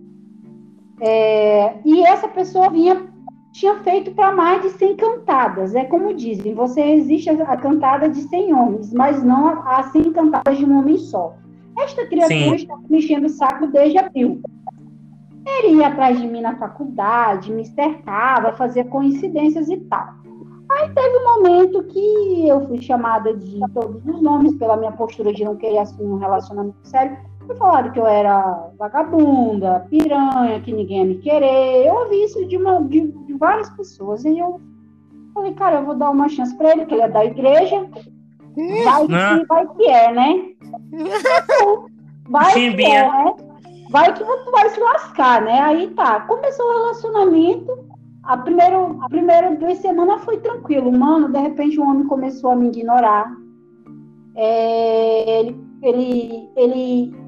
[SPEAKER 3] É, e essa pessoa vinha tinha feito para mais de 100 cantadas. É como dizem, você resiste a cantada de 100 homens, mas não a 100 cantadas de um homem só. Esta criatura está me enchendo o saco desde abril. Ele ia atrás de mim na faculdade, me cercava, fazia coincidências e tal. Aí teve um momento que eu fui chamada de todos os nomes pela minha postura de não querer assumir um relacionamento sério. Me falaram que eu era vagabunda, piranha, que ninguém ia me querer. Eu ouvi isso de, uma, de, de várias pessoas. E eu falei, cara, eu vou dar uma chance pra ele, que ele é da igreja. Vai
[SPEAKER 1] Né?
[SPEAKER 3] que, vai que é, né? Vai que é, né? Vai que tu vai se lascar, né? Aí tá. Começou o relacionamento. A primeiro, a primeira duas semanas foi tranquilo. Mano, de repente o homem começou a me ignorar. É, ele, ele, ele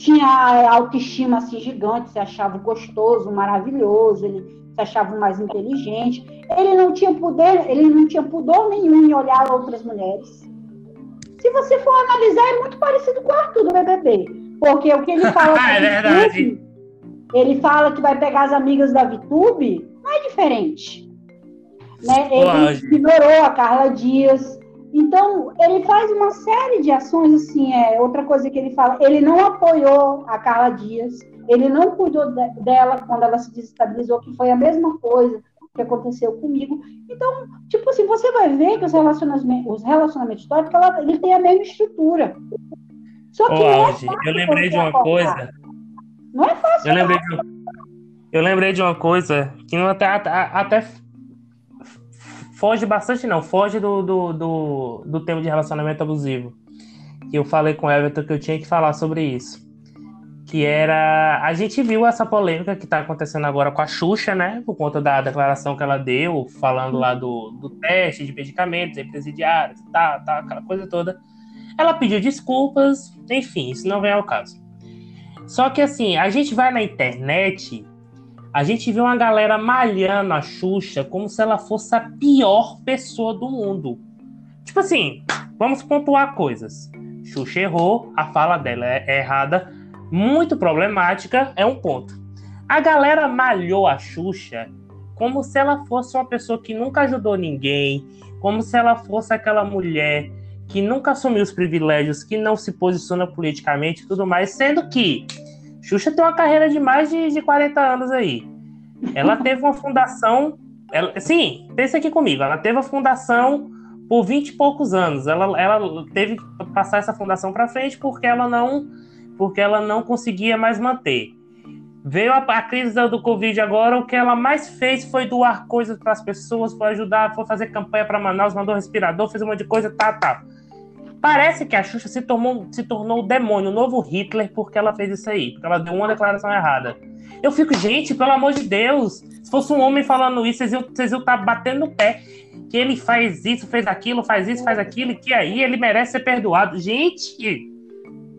[SPEAKER 3] tinha autoestima assim gigante, se achava gostoso, maravilhoso, ele se achava mais inteligente. Ele não tinha poder, ele não tinha pudor nenhum em olhar outras mulheres. Se você for analisar, é muito parecido com o Arthur do BBB, porque o que ele fala
[SPEAKER 1] É
[SPEAKER 3] da
[SPEAKER 1] verdade.
[SPEAKER 3] VTube, ele fala que vai pegar as amigas da VTube, não é diferente. Né? Ele ignorou a Carla Dias, então, ele faz uma série de ações, assim, é outra coisa que ele fala, ele não apoiou a Carla Dias, ele não cuidou de- dela quando ela se desestabilizou, que foi a mesma coisa que aconteceu comigo. Então, tipo assim, você vai ver que os relacionamentos, os relacionamentos históricos, ela, ele tem a mesma estrutura. Só
[SPEAKER 1] Ô,
[SPEAKER 3] que não é
[SPEAKER 1] eu lembrei de uma
[SPEAKER 3] acordar.
[SPEAKER 1] coisa.
[SPEAKER 3] Não é fácil.
[SPEAKER 1] Eu lembrei de, eu lembrei de uma coisa que não até, até, foge bastante, não. Foge do, do, do, do tema de relacionamento abusivo. Que eu falei com o Everton que eu tinha que falar sobre isso. Que era. A gente viu essa polêmica que tá acontecendo agora com a Xuxa, né? Por conta da declaração que ela deu, falando lá do, do teste de medicamentos em presidiários, tá, tá, aquela coisa toda. Ela pediu desculpas, enfim, isso não vem ao caso. Só que assim, a gente vai na internet, a gente vê uma galera malhando a Xuxa como se ela fosse a pior pessoa do mundo. Tipo assim, vamos pontuar coisas. Xuxa errou, a fala dela é errada, muito problemática, é um ponto. A galera malhou a Xuxa como se ela fosse uma pessoa que nunca ajudou ninguém, como se ela fosse aquela mulher que nunca assumiu os privilégios, que não se posiciona politicamente e tudo mais, sendo que Xuxa tem uma carreira de mais de, de 40 anos aí. Ela teve uma fundação ela, sim, pensa aqui comigo. Ela teve a fundação por 20 e poucos anos. Ela, ela teve que passar essa fundação para frente porque ela não porque ela não conseguia mais manter. Veio a, a, crise do Covid agora, o que ela mais fez foi doar coisas para as pessoas, foi ajudar, foi fazer campanha para Manaus, mandou respirador, fez um monte de coisa, tá, tá. Parece que a Xuxa se tornou, se tornou o demônio, o novo Hitler, porque ela fez isso aí, porque ela deu uma declaração errada. Eu fico, gente, pelo amor de Deus, se fosse um homem falando isso, vocês iam, vocês iam estar tá batendo no pé. Que ele faz isso, fez aquilo, faz isso, faz aquilo, e que aí ele merece ser perdoado. Gente!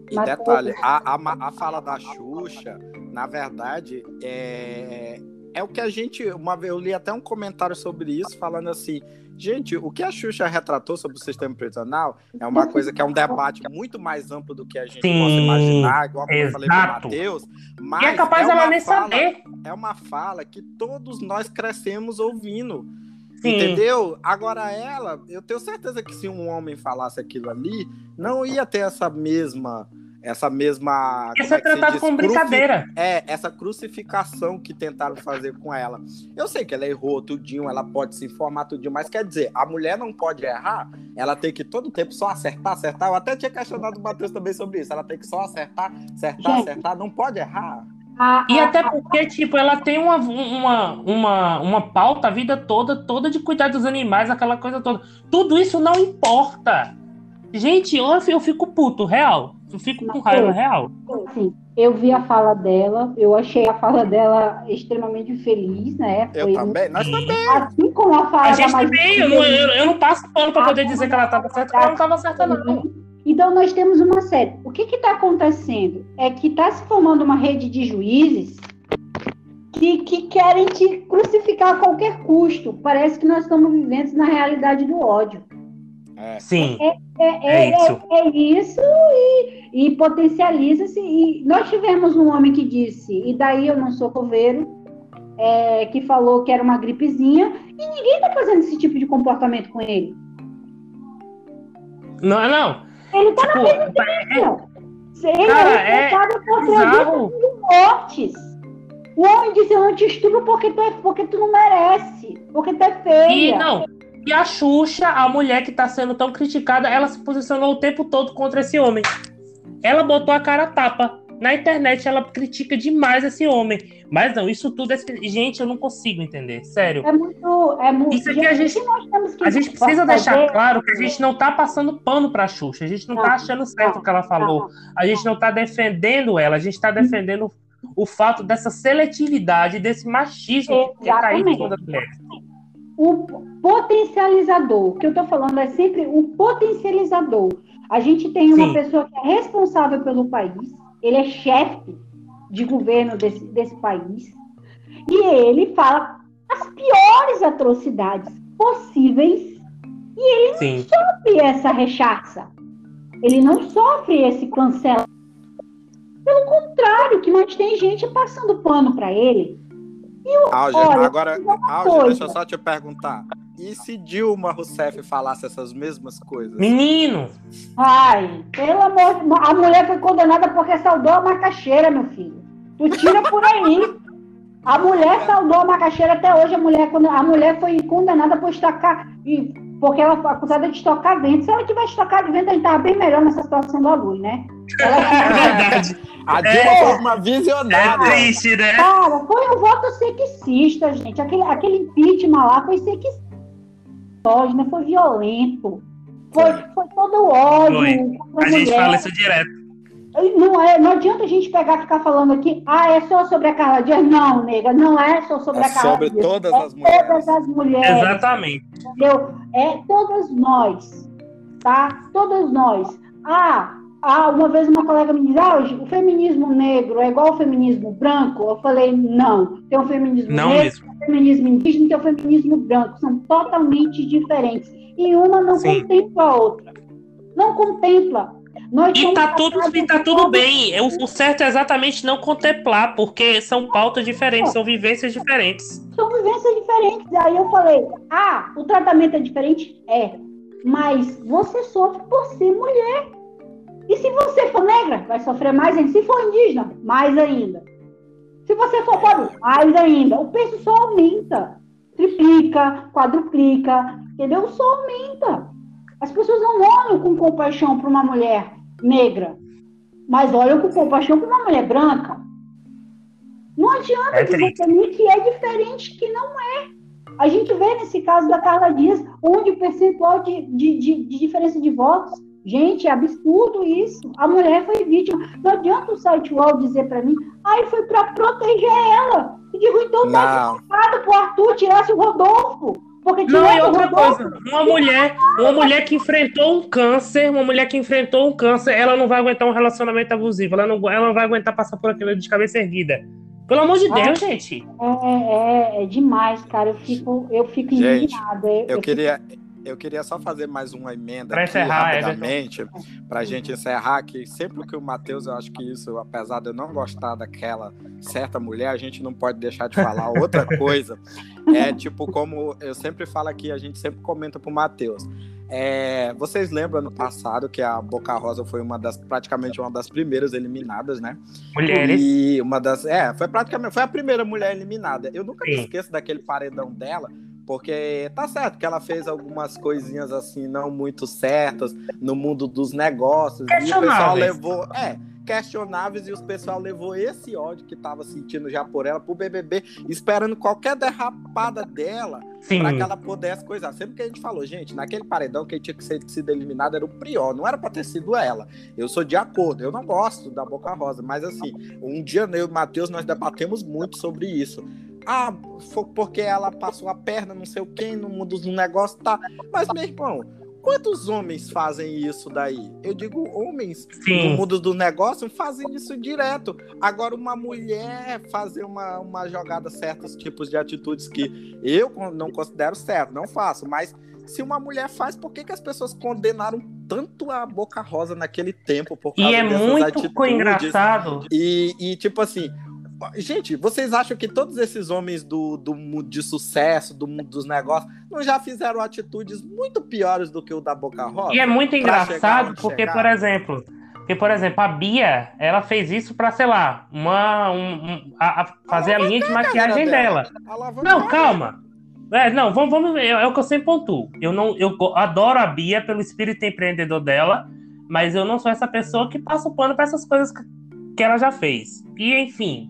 [SPEAKER 2] E detalhe, a, a, a fala da Xuxa, na verdade, é, é o que a gente. Uma vez eu li até um comentário sobre isso, falando assim Gente, o que a Xuxa retratou sobre o sistema prisional é uma coisa que é um debate muito mais amplo do que a gente
[SPEAKER 1] Sim,
[SPEAKER 2] possa imaginar, igual como eu falei para o Matheus.
[SPEAKER 1] E é capaz é ela nem
[SPEAKER 2] fala,
[SPEAKER 1] saber.
[SPEAKER 2] É uma fala que todos nós crescemos ouvindo.
[SPEAKER 1] Sim.
[SPEAKER 2] Entendeu? Agora ela, eu tenho certeza que se um homem falasse aquilo ali, não ia ter essa mesma essa mesma.
[SPEAKER 1] Isso é tratado como brincadeira.
[SPEAKER 2] É, essa crucificação que tentaram fazer com ela. Eu sei que ela errou tudinho, ela pode se informar tudinho, mas quer dizer, a mulher não pode errar, ela tem que todo tempo só acertar, acertar. Eu até tinha questionado o Matheus também sobre isso. Ela tem que só acertar, acertar,
[SPEAKER 3] Gente.
[SPEAKER 2] acertar, não pode errar.
[SPEAKER 1] E até porque, tipo, ela tem uma, uma, uma, uma pauta a vida toda, toda de cuidar dos animais, aquela coisa toda. Tudo isso não importa. Gente, eu, eu fico puto, real. Eu fico com raiva real.
[SPEAKER 3] Assim, eu vi a fala dela, eu achei a fala dela extremamente feliz, né?
[SPEAKER 2] Eu
[SPEAKER 3] Foi-
[SPEAKER 2] também, nós também.
[SPEAKER 3] Assim como a fala
[SPEAKER 1] A gente também, eu não, eu, eu não passo pano pra poder dizer que ela tava certa, porque ela não tava certa, não.
[SPEAKER 3] Então, nós temos uma série. O que está acontecendo? É que está se formando uma rede de juízes que, que querem te crucificar a qualquer custo. Parece que nós estamos vivendo na realidade do ódio.
[SPEAKER 2] É.
[SPEAKER 1] Sim,
[SPEAKER 3] É,
[SPEAKER 1] É isso.
[SPEAKER 3] é- é isso e, e potencializa-se. E nós tivemos um homem que disse, e daí eu não sou coveiro, é, que falou que era uma gripezinha, e ninguém está fazendo esse tipo de comportamento com ele.
[SPEAKER 1] não, não.
[SPEAKER 3] Ele está
[SPEAKER 1] Tipo,
[SPEAKER 3] Ele
[SPEAKER 1] Cara,
[SPEAKER 3] é
[SPEAKER 1] é
[SPEAKER 3] responsável por
[SPEAKER 1] bizarro.
[SPEAKER 3] 300 mil mortes. O homem disse, eu não te estupro porque tu, é, porque tu não merece, porque tu é feia.
[SPEAKER 1] E não. E a Xuxa, a mulher que tá sendo tão criticada, ela se posicionou o tempo todo contra esse homem. Ela botou a cara a tapa. Na internet ela critica demais esse homem. Mas não, isso tudo é. Gente, eu não consigo entender. Sério.
[SPEAKER 3] É muito... É muito
[SPEAKER 1] Isso aqui a gente-
[SPEAKER 3] o que nós temos que
[SPEAKER 1] A gente precisa deixar claro que a gente não tá passando pano pra Xuxa. A gente não, tá
[SPEAKER 3] Não,
[SPEAKER 1] achando certo o que ela falou.
[SPEAKER 3] Não,
[SPEAKER 1] A gente não tá defendendo ela. A gente tá defendendo o fato dessa seletividade, desse machismo que é caído em
[SPEAKER 3] Exatamente. O potencializador, o que eu estou falando é sempre o potencializador. A gente tem uma
[SPEAKER 1] Sim.
[SPEAKER 3] pessoa que é responsável pelo país, ele é chefe de governo desse, desse país, e ele fala as piores atrocidades possíveis
[SPEAKER 1] Sim.
[SPEAKER 3] sofre essa rechaça. Ele não sofre esse cancelamento. Pelo contrário, que mais tem gente passando pano para ele.
[SPEAKER 2] Alger,
[SPEAKER 3] Olha,
[SPEAKER 2] agora, Alger,
[SPEAKER 3] coisa.
[SPEAKER 2] deixa eu só te perguntar. E se Dilma Rousseff falasse essas mesmas coisas?
[SPEAKER 1] Menino,
[SPEAKER 3] Ai, pelo amor de A mulher foi condenada porque saudou a macaxeira, meu filho. Tu tira por aí. A mulher saudou a macaxeira até hoje. A mulher, quando- a mulher foi condenada por estocar. e- Porque ela foi acusada de estocar vento. Se ela tivesse estocado vento, a gente tava bem melhor nessa situação da luz, né? Ela
[SPEAKER 1] é verdade.
[SPEAKER 2] A Dilma
[SPEAKER 1] É.
[SPEAKER 2] foi uma
[SPEAKER 1] É
[SPEAKER 2] visionária.
[SPEAKER 1] triste, né?
[SPEAKER 3] Cara, foi um voto sexista, gente. Aquele, aquele impeachment lá foi sexista, né? foi violento. Foi, foi todo ódio
[SPEAKER 1] Foi. A gente
[SPEAKER 3] mulher.
[SPEAKER 1] fala isso direto.
[SPEAKER 3] Não, é, não adianta a gente pegar e ficar falando aqui, ah, é só sobre a Carla Dias. Não, nega, não é só sobre
[SPEAKER 2] É
[SPEAKER 3] a Carla
[SPEAKER 2] sobre
[SPEAKER 3] Dias.
[SPEAKER 2] todas
[SPEAKER 3] é
[SPEAKER 2] as mulheres.
[SPEAKER 3] Todas as mulheres,
[SPEAKER 1] Exatamente.
[SPEAKER 3] Entendeu? É todas nós, tá? Todas nós. Ah, ah, uma vez uma colega me disse, ah, o feminismo negro é igual ao feminismo branco? Eu falei, não. Tem o feminismo
[SPEAKER 1] Não
[SPEAKER 3] negro,
[SPEAKER 1] mesmo.
[SPEAKER 3] tem o feminismo indígena tem o feminismo branco. São totalmente diferentes. E uma não
[SPEAKER 1] Sim.
[SPEAKER 3] contempla a outra. Não contempla. Nós
[SPEAKER 1] E tá tudo, e tá tudo bem. O, o certo é exatamente não contemplar, porque são pautas diferentes, são vivências diferentes.
[SPEAKER 3] são vivências diferentes. Aí eu falei, ah, o tratamento é diferente? É. Mas você sofre por ser mulher. E se você for negra, vai sofrer mais ainda. Se for indígena, mais ainda. Se você for pobre, mais ainda. O peso só aumenta. triplica, quadruplica, entendeu? Só aumenta. As pessoas não olham com compaixão para uma mulher negra, mas olham com compaixão para uma mulher branca. Não adianta é dizer mim que é diferente, que não é. A gente vê nesse caso da Carla Dias, onde o percentual de, de, de, de diferença de votos Gente, é absurdo isso. A mulher foi vítima. Não adianta o site UOL dizer para mim, ai, foi para proteger ela. Eu digo, então tá para o Arthur tirasse o Rodolfo. Porque
[SPEAKER 1] não, e outra coisa, uma mulher, uma mulher que enfrentou um câncer, uma mulher que enfrentou um câncer, ela não vai aguentar um relacionamento abusivo, ela não, ela não vai aguentar passar por aquilo de cabeça erguida. Pelo amor de ah, Deus, gente.
[SPEAKER 3] É, é, é, demais, cara. Eu fico, eu fico indignada.
[SPEAKER 2] Eu, eu, queria, eu queria só fazer mais uma emenda pra aqui, encerrar, rapidamente, para a gente encerrar que sempre que o Matheus, eu acho que isso, apesar de eu não gostar daquela certa mulher, a gente não pode deixar de falar outra coisa. É tipo como eu sempre falo aqui, a gente sempre comenta pro Matheus. É, vocês lembram ano passado que a Boca Rosa foi uma das praticamente uma das primeiras eliminadas, né?
[SPEAKER 1] Mulheres.
[SPEAKER 2] E uma das é, foi praticamente foi a primeira mulher eliminada. Eu nunca Sim. me esqueço daquele paredão dela, porque tá certo que ela fez algumas coisinhas assim não muito certas no mundo dos negócios e o pessoal levou, é, questionáveis e o pessoal levou esse ódio que tava sentindo já por ela pro BBB, esperando qualquer derrapada dela para que ela pudesse coisar. Sempre que a gente falou, gente, naquele paredão quem tinha que ser sido eliminado era o Prior, não era para ter sido ela. Eu sou de acordo, eu não gosto da Boca Rosa, mas assim, um dia eu e o Matheus nós debatemos muito sobre isso. Ah, foi porque ela passou a perna, não sei o quê, no mundo do negócio, tá. Mas, meu irmão, quantos homens fazem isso daí? Eu digo, homens Sim. no mundo do negócio fazem isso direto. Agora, uma mulher fazer uma, uma jogada, certos tipos de atitudes que eu não considero certo, não faço, mas se uma mulher faz, por que, que as pessoas condenaram tanto a Boca Rosa naquele tempo? Por
[SPEAKER 1] causa e é muito atitudes? engraçado.
[SPEAKER 2] E, e, tipo assim, Gente, vocês acham que todos esses homens do, do mundo de sucesso, do mundo dos negócios, não já fizeram atitudes muito piores do que o da Boca Rosa?
[SPEAKER 1] E é muito engraçado porque, chegar? por exemplo, porque, por exemplo, a Bia, ela fez isso para, sei lá, uma, um, um, a, a fazer a, a linha de maquiagem dela. dela. Não, calma. É, não, vamos, vamos ver. É o que eu sempre pontuo. Eu, não, eu adoro a Bia pelo espírito empreendedor dela, mas eu não sou essa pessoa que passa o pano para essas coisas que ela já fez. E, enfim,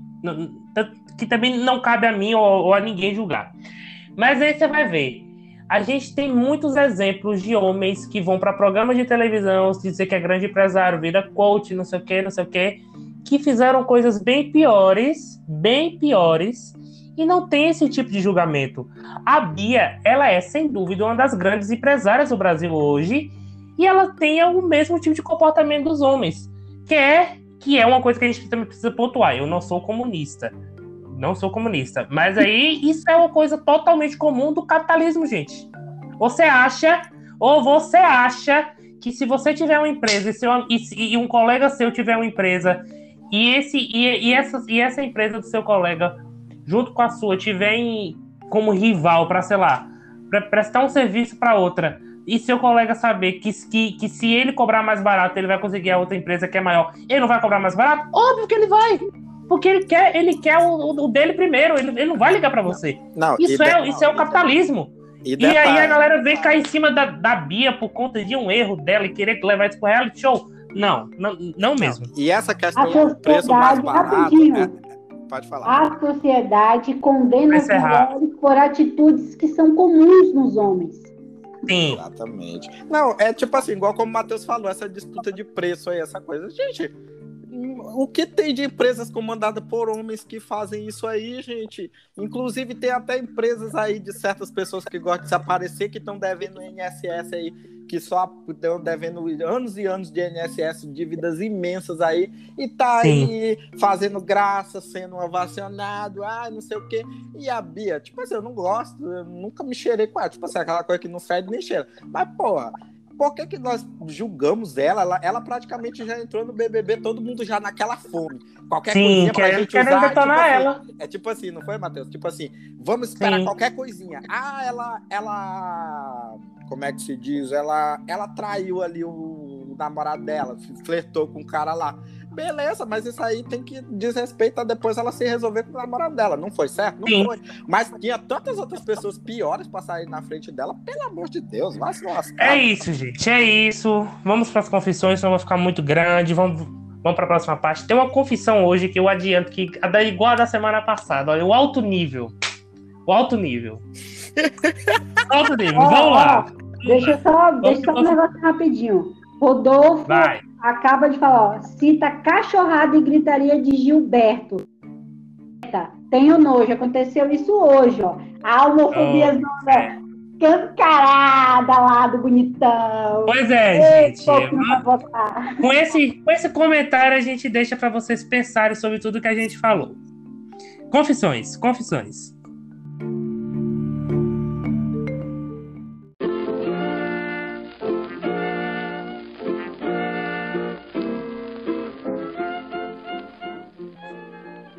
[SPEAKER 1] que também não cabe a mim ou, ou a ninguém julgar. Mas aí você vai ver. A gente tem muitos exemplos de homens que vão para programas de televisão, dizer que é grande empresário, vira coach, não sei o que, não sei o que, que fizeram coisas bem piores, bem piores, e não tem esse tipo de julgamento. A Bia, ela é sem dúvida uma das grandes empresárias do Brasil hoje, e ela tem o mesmo tipo de comportamento dos homens, que é que é uma coisa que a gente também precisa pontuar. Eu não sou comunista. Não sou comunista. Mas aí isso é uma coisa totalmente comum do capitalismo, gente. Você acha, ou você acha que se você tiver uma empresa e, seu, e, e um colega seu tiver uma empresa e, esse, e, e, essa, e essa empresa do seu colega, junto com a sua, tiver em, como rival para, sei lá, para prestar um serviço para outra, e seu colega saber que, que, que se ele cobrar mais barato, ele vai conseguir a outra empresa que é maior, ele não vai cobrar mais barato? Óbvio que ele vai! Porque ele quer, ele quer o, o dele primeiro, ele, ele não vai ligar para você. Não, isso, é, isso é o capitalismo. E, e aí a galera vem cair em cima da, da Bia por conta de um erro dela e querer levar isso pro reality show. Não, não, não mesmo.
[SPEAKER 2] E essa questão do preço mais barato. Né? Pode falar.
[SPEAKER 3] A sociedade condena as mulheres por atitudes que são comuns nos homens.
[SPEAKER 2] Sim. Exatamente. Não, é tipo assim, igual como o Matheus falou, essa disputa de preço aí, essa coisa. Gente, o que tem de empresas comandadas por homens que fazem isso aí, gente? Inclusive, tem até empresas aí de certas pessoas que gostam de se aparecer que estão devendo INSS aí que só estão devendo anos e anos de INSS, dívidas imensas aí, e tá Sim. aí fazendo graça, sendo ovacionado, ah, não sei o quê. E a Bia, tipo assim, eu não gosto, eu nunca me cheirei com ela, tipo assim, aquela coisa que não fede nem cheira. Mas, porra, por que, que nós julgamos ela? ela? ela? praticamente já entrou no BBB, todo mundo já naquela fome. Qualquer Sim, coisinha pra gente usar. Tipo assim, ela. É tipo assim, não foi, Matheus? Tipo assim, vamos esperar Sim. qualquer coisinha. Ah, ela, ela como é que se diz? Ela, ela traiu ali o, o namorado dela, flertou com o cara lá. Beleza, mas isso aí tem que desrespeitar depois ela se resolver com o namorado dela. Não foi certo? Não
[SPEAKER 1] Sim.
[SPEAKER 2] foi. Mas tinha tantas outras pessoas piores pra sair na frente dela, pelo amor de Deus, vai se lascar.
[SPEAKER 1] É isso, gente. É isso. Vamos para as confissões, senão vai ficar muito grande. Vamos, vamos para a próxima parte. Tem uma confissão hoje que eu adianto que é igual a da semana passada. Olha, o alto nível. O alto nível. alto nível. Vamos lá.
[SPEAKER 3] Deixa eu só, deixa só um negócio rapidinho. Rodolfo
[SPEAKER 1] Vai.
[SPEAKER 3] Acaba de falar, ó, cita cachorrada e gritaria de Gilberto. Eita, Tenho nojo, aconteceu isso hoje, ó. A homofobia
[SPEAKER 1] é.
[SPEAKER 3] cancarada lá do bonitão.
[SPEAKER 1] Pois é,
[SPEAKER 3] Ei,
[SPEAKER 1] gente. Com esse, com esse comentário, a gente deixa para vocês pensarem sobre tudo que a gente falou. Confissões, confissões.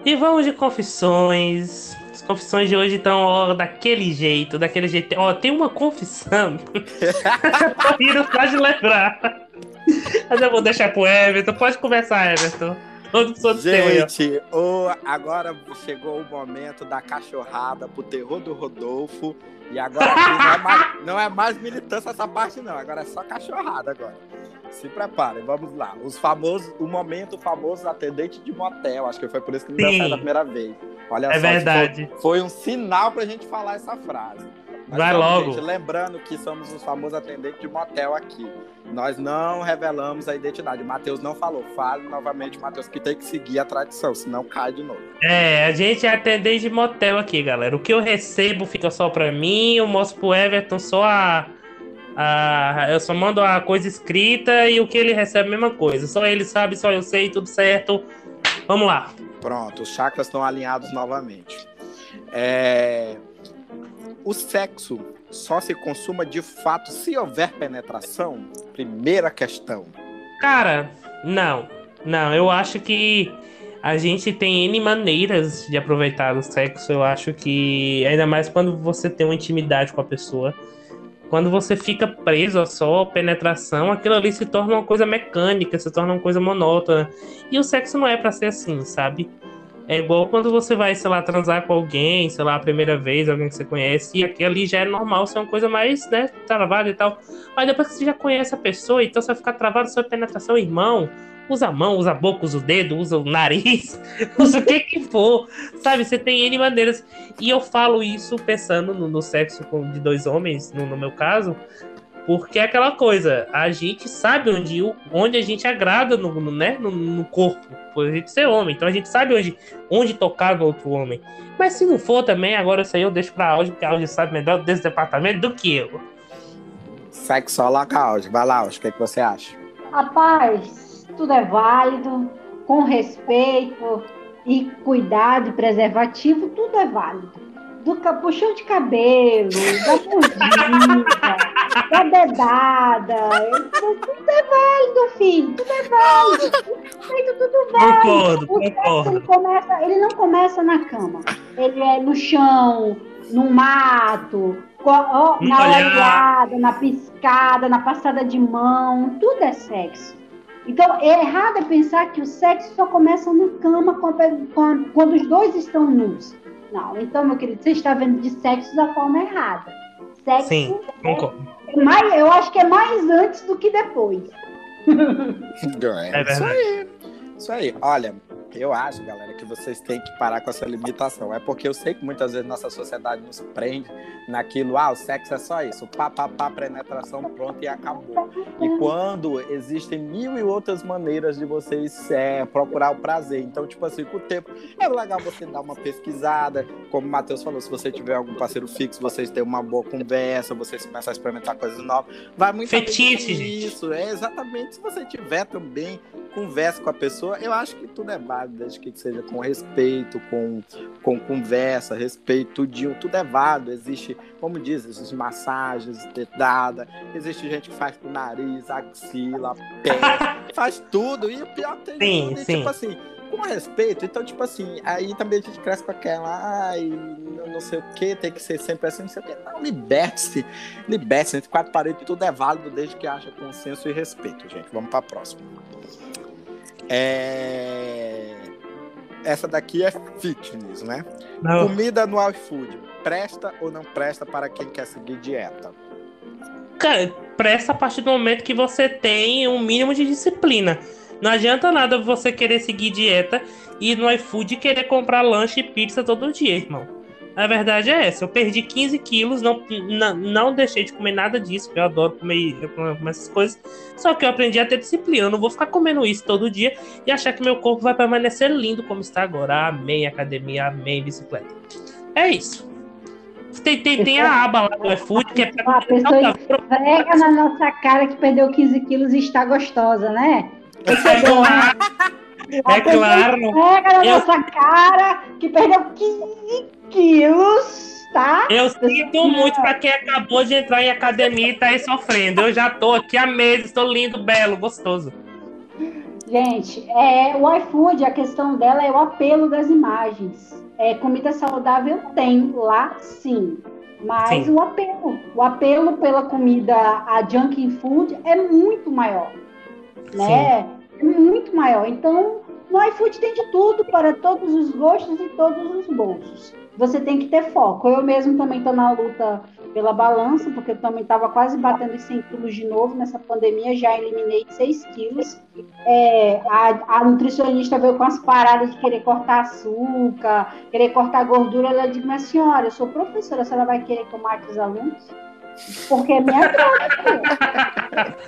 [SPEAKER 1] E vamos de confissões. As confissões de hoje estão ó, daquele jeito, daquele jeito. Ó, tem uma confissão. Tô rindo só de lembrar. Mas eu vou deixar pro Everton. Pode começar, Everton.
[SPEAKER 2] Gente, o- agora chegou o momento da cachorrada pro terror do Rodolfo. E agora não, é mais, não é mais militância essa parte, não. Agora é só cachorrada agora. Se preparem, vamos lá. Os famosos, o momento famoso atendente de motel. Acho que foi por isso que não deu da primeira vez. Olha
[SPEAKER 1] É
[SPEAKER 2] só,
[SPEAKER 1] verdade.
[SPEAKER 2] Foi, foi um sinal pra gente falar essa frase. Mas
[SPEAKER 1] Vai
[SPEAKER 2] vamos,
[SPEAKER 1] logo.
[SPEAKER 2] gente, lembrando que somos os famosos atendentes de motel aqui. Nós não revelamos a identidade. O Matheus não falou. Fale novamente, Matheus, que tem que seguir a tradição, senão cai de novo.
[SPEAKER 1] É, a gente é atendente de motel aqui, galera. O que eu recebo fica só pra mim, eu mostro pro Everton só a. a eu só mando a coisa escrita e o que ele recebe a mesma coisa. Só ele sabe, só eu sei, tudo certo. Vamos lá.
[SPEAKER 2] Pronto, os chakras estão alinhados novamente. É, O sexo só se consuma de fato se houver penetração? Primeira questão.
[SPEAKER 1] Cara, não. Não, eu acho que a gente tem N maneiras de aproveitar o sexo. Eu acho que, ainda mais quando você tem uma intimidade com a pessoa, quando você fica preso a só penetração, aquilo ali se torna uma coisa mecânica, se torna uma coisa monótona. E o sexo não é pra ser assim, sabe? É igual quando você vai, sei lá, transar com alguém, sei lá, a primeira vez, alguém que você conhece, e aquilo ali já é normal ser uma coisa mais, né, travada e tal. Mas depois que você já conhece a pessoa, então você vai ficar travado sua penetração, irmão. Usa a mão, usa a boca, usa o dedo, usa o nariz, usa o que que for. Sabe, você tem N maneiras. E eu falo isso pensando no, no sexo com- de dois homens, no, no meu caso, porque é aquela coisa, a gente sabe onde, onde a gente agrada no, no, né, no, no corpo, por a gente ser homem. Então a gente sabe onde, onde tocar no outro homem. Mas se não for também, agora isso aí eu deixo pra Audi, porque a Audi sabe melhor desse departamento do que eu.
[SPEAKER 2] Sexóloga Áudio. Vai lá, Áudio, o que, é que você acha?
[SPEAKER 3] Rapaz, tudo é válido, com respeito e cuidado e preservativo, tudo é válido. Do capuchão de cabelo, da mordida, da dedada, tudo é válido, filho, tudo é válido. Feito tudo válido.
[SPEAKER 1] Concordo,
[SPEAKER 3] O sexo,
[SPEAKER 1] concordo.
[SPEAKER 3] ele, começa, ele não começa na cama, ele é no chão, no mato,
[SPEAKER 1] No
[SPEAKER 3] na olhada, na piscada, na passada de mão, tudo é sexo. Então, é errado é pensar que o sexo só começa na cama quando os dois estão nus. Não, então, meu querido, você está vendo de sexo da forma errada. Sexo,
[SPEAKER 1] Sim, concordo.
[SPEAKER 3] é mais, eu acho que é mais antes do que depois.
[SPEAKER 1] É
[SPEAKER 2] isso
[SPEAKER 1] verdade.
[SPEAKER 2] aí. Isso aí. Olha, eu acho, galera, que vocês têm que parar com essa limitação. É porque eu sei que muitas vezes nossa sociedade nos prende naquilo, ah, o sexo é só isso, pá, pá, pá, penetração, pronto e acabou. E quando existem mil e outras maneiras de vocês é, procurar o prazer. Então, tipo assim, com o tempo, é legal você dar uma pesquisada. Como o Matheus falou, se você tiver algum parceiro fixo, vocês têm uma boa conversa, vocês começam a experimentar coisas novas. Vai muito
[SPEAKER 1] Fetiche,
[SPEAKER 2] disso. É exatamente. Se você tiver também, conversa com a pessoa, eu acho que tudo é válido, desde que seja com respeito, com, com conversa, respeito, tudinho, tudo é válido. Existe, como diz, existem massagens, dedada, existe gente que faz com o nariz, axila, pé, faz tudo. E o pior tem
[SPEAKER 1] Sim,
[SPEAKER 2] tudo. E,
[SPEAKER 1] sim.
[SPEAKER 2] tipo assim, com respeito, então, tipo assim, aí também a gente cresce com aquela, ai, não, sei o que, tem que ser sempre assim, não sei o que. Não, liberte-se, liberte-se, entre quatro paredes, tudo é válido desde que haja consenso e respeito, gente. Vamos pra próxima. É... Essa daqui é fitness, né?
[SPEAKER 1] Não.
[SPEAKER 2] Comida no iFood, presta ou não presta para quem quer seguir dieta?
[SPEAKER 1] Cara, presta a partir do momento que você tem um mínimo de disciplina. Não adianta nada você querer seguir dieta e no iFood querer comprar lanche e pizza todo dia, irmão. A verdade é essa. Eu perdi 15 quilos, não, não, não deixei de comer nada disso, porque eu adoro comer, eu comer essas coisas. Só que eu aprendi a ter disciplina. Eu não vou ficar comendo isso todo dia e achar que meu corpo vai permanecer lindo como está agora. Amém, academia, amém, bicicleta. É isso. Tem, tem, tem a aba lá do iFood que é
[SPEAKER 3] pra. A pessoa esfrega na nossa cara que perdeu 15 quilos e está gostosa, né? Percebeu, né?
[SPEAKER 1] É claro.
[SPEAKER 3] Pega na eu... nossa cara que perdeu 15 quilos, tá?
[SPEAKER 1] Eu sinto muito para quem acabou de entrar em academia e tá aí sofrendo. Eu já tô aqui há meses, estou lindo, belo, gostoso.
[SPEAKER 3] Gente, é, o iFood, a questão dela é o apelo das imagens. É, comida saudável tem lá, sim. Mas sim. o apelo, o apelo pela comida, a junk food, é muito maior. Né? É muito maior. Então, no iFood tem de tudo para todos os gostos e todos os bolsos você tem que ter foco. Eu mesmo também estou na luta pela balança, porque eu também estava quase batendo os 100 quilos de novo nessa pandemia, já eliminei 6 quilos. É, a, a, nutricionista veio com as paradas de querer cortar açúcar, querer cortar gordura. Ela disse, mas senhora, eu sou professora, a senhora vai querer que eu mate os alunos? Porque é minha droga.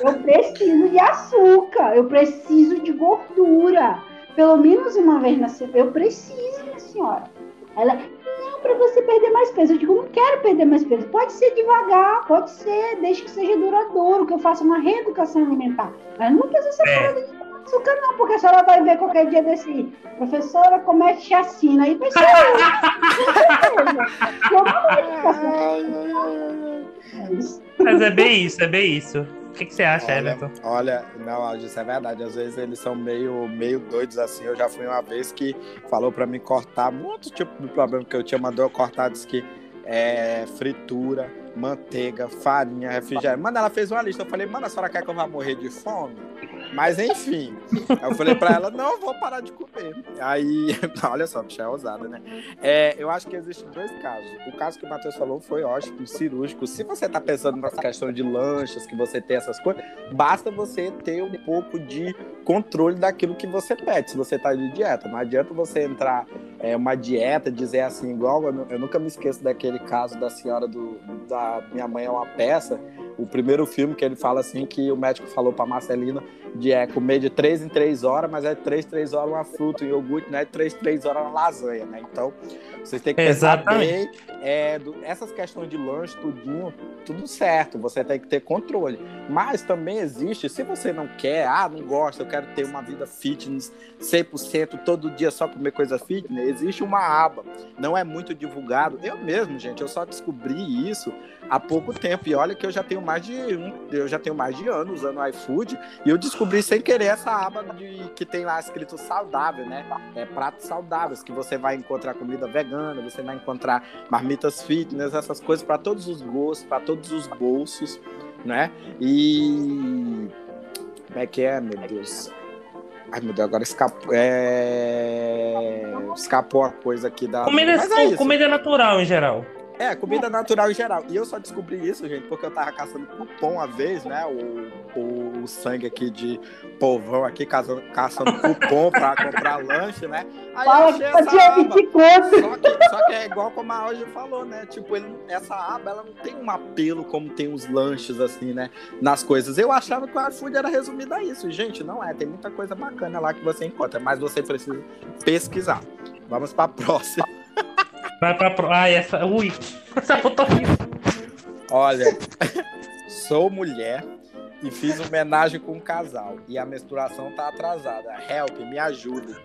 [SPEAKER 3] Eu preciso de açúcar, eu preciso de gordura. Pelo menos uma vez na semana. Eu preciso, minha senhora. Ela, para você perder mais peso. Eu digo, não quero perder mais peso. Pode ser devagar, pode ser, desde que seja duradouro, que eu faça uma reeducação alimentar. Mas não precisa ser é. de açúcar, não, porque a senhora vai ver qualquer dia desse. Professora, comete chacina. Aí vai ser.
[SPEAKER 1] Mas é bem isso, é bem isso. O que, que você acha,
[SPEAKER 2] olha,
[SPEAKER 1] Everton?
[SPEAKER 2] Olha, não, isso é verdade. Às vezes eles são meio, meio doidos assim. Eu já fui uma vez que falou para mim cortar muito tipo de problema que eu tinha, mandou eu cortar, disse que é, fritura, manteiga, farinha, refrigerante. Mano, ela fez uma lista. Eu falei, mano, a senhora quer que eu vá morrer de fome? Mas enfim. Eu falei pra ela, não, eu vou parar de comer. Aí, olha só, bicha é ousada, né? É, eu acho que existem dois casos. O caso que o Matheus falou foi ótimo, cirúrgico. Se você tá pensando nessa questão de lanchas, que você tem essas coisas, basta você ter um pouco de controle daquilo que você pede, se você tá de dieta. Não adianta você entrar é, uma dieta, dizer assim, igual eu, eu nunca me esqueço daquele caso da senhora do, da Minha Mãe é uma Peça, o primeiro filme que ele fala assim que o médico falou para Marcelina de é, comer de três em três horas, mas é três, três horas uma fruta, um iogurte, não é de três, três horas uma lasanha, né? Então, vocês têm que Exatamente. pensar bem, é, do, essas questões de lanche, tudinho, tudo certo, você tem que ter controle. Mas também existe, se você não quer, ah, não gosta, eu quero ter uma vida fitness 100% todo dia só comer coisa fitness, existe uma aba, não é muito divulgado. Eu mesmo, gente, eu só descobri isso há pouco tempo. E olha que eu já tenho mais de um, eu já tenho mais de anos usando iFood e eu descobri sem querer essa aba de que tem lá escrito saudável, né? É pratos saudáveis que você vai encontrar comida vegana, você vai encontrar marmitas fitness, essas coisas para todos os gostos, para todos os bolsos, né? E como é que é, meu Deus? Ai, meu Deus, agora escapou. É... Escapou a coisa aqui da.
[SPEAKER 1] Comida, é comida natural em geral.
[SPEAKER 2] É, comida natural em geral. E eu só descobri isso, gente, porque eu tava caçando cupom uma vez, né? O, o, o sangue aqui de povão aqui, caçando, caçando cupom pra comprar lanche, né? Aí Fala eu achei essa aba. Só que, só que é igual como a Roger falou, né? Tipo, ele, essa aba, ela não tem um apelo como tem os lanches, assim, né? Nas coisas. Eu achava que o iFood era resumido a isso. Gente, não é. Tem muita coisa bacana lá que você encontra, mas você precisa pesquisar. Vamos pra próxima.
[SPEAKER 1] Vai pra. Ai, essa. Ui, essa foto horrível.
[SPEAKER 2] Olha, sou mulher e fiz homenagem com um casal. E a menstruação tá atrasada. Help, me ajuda.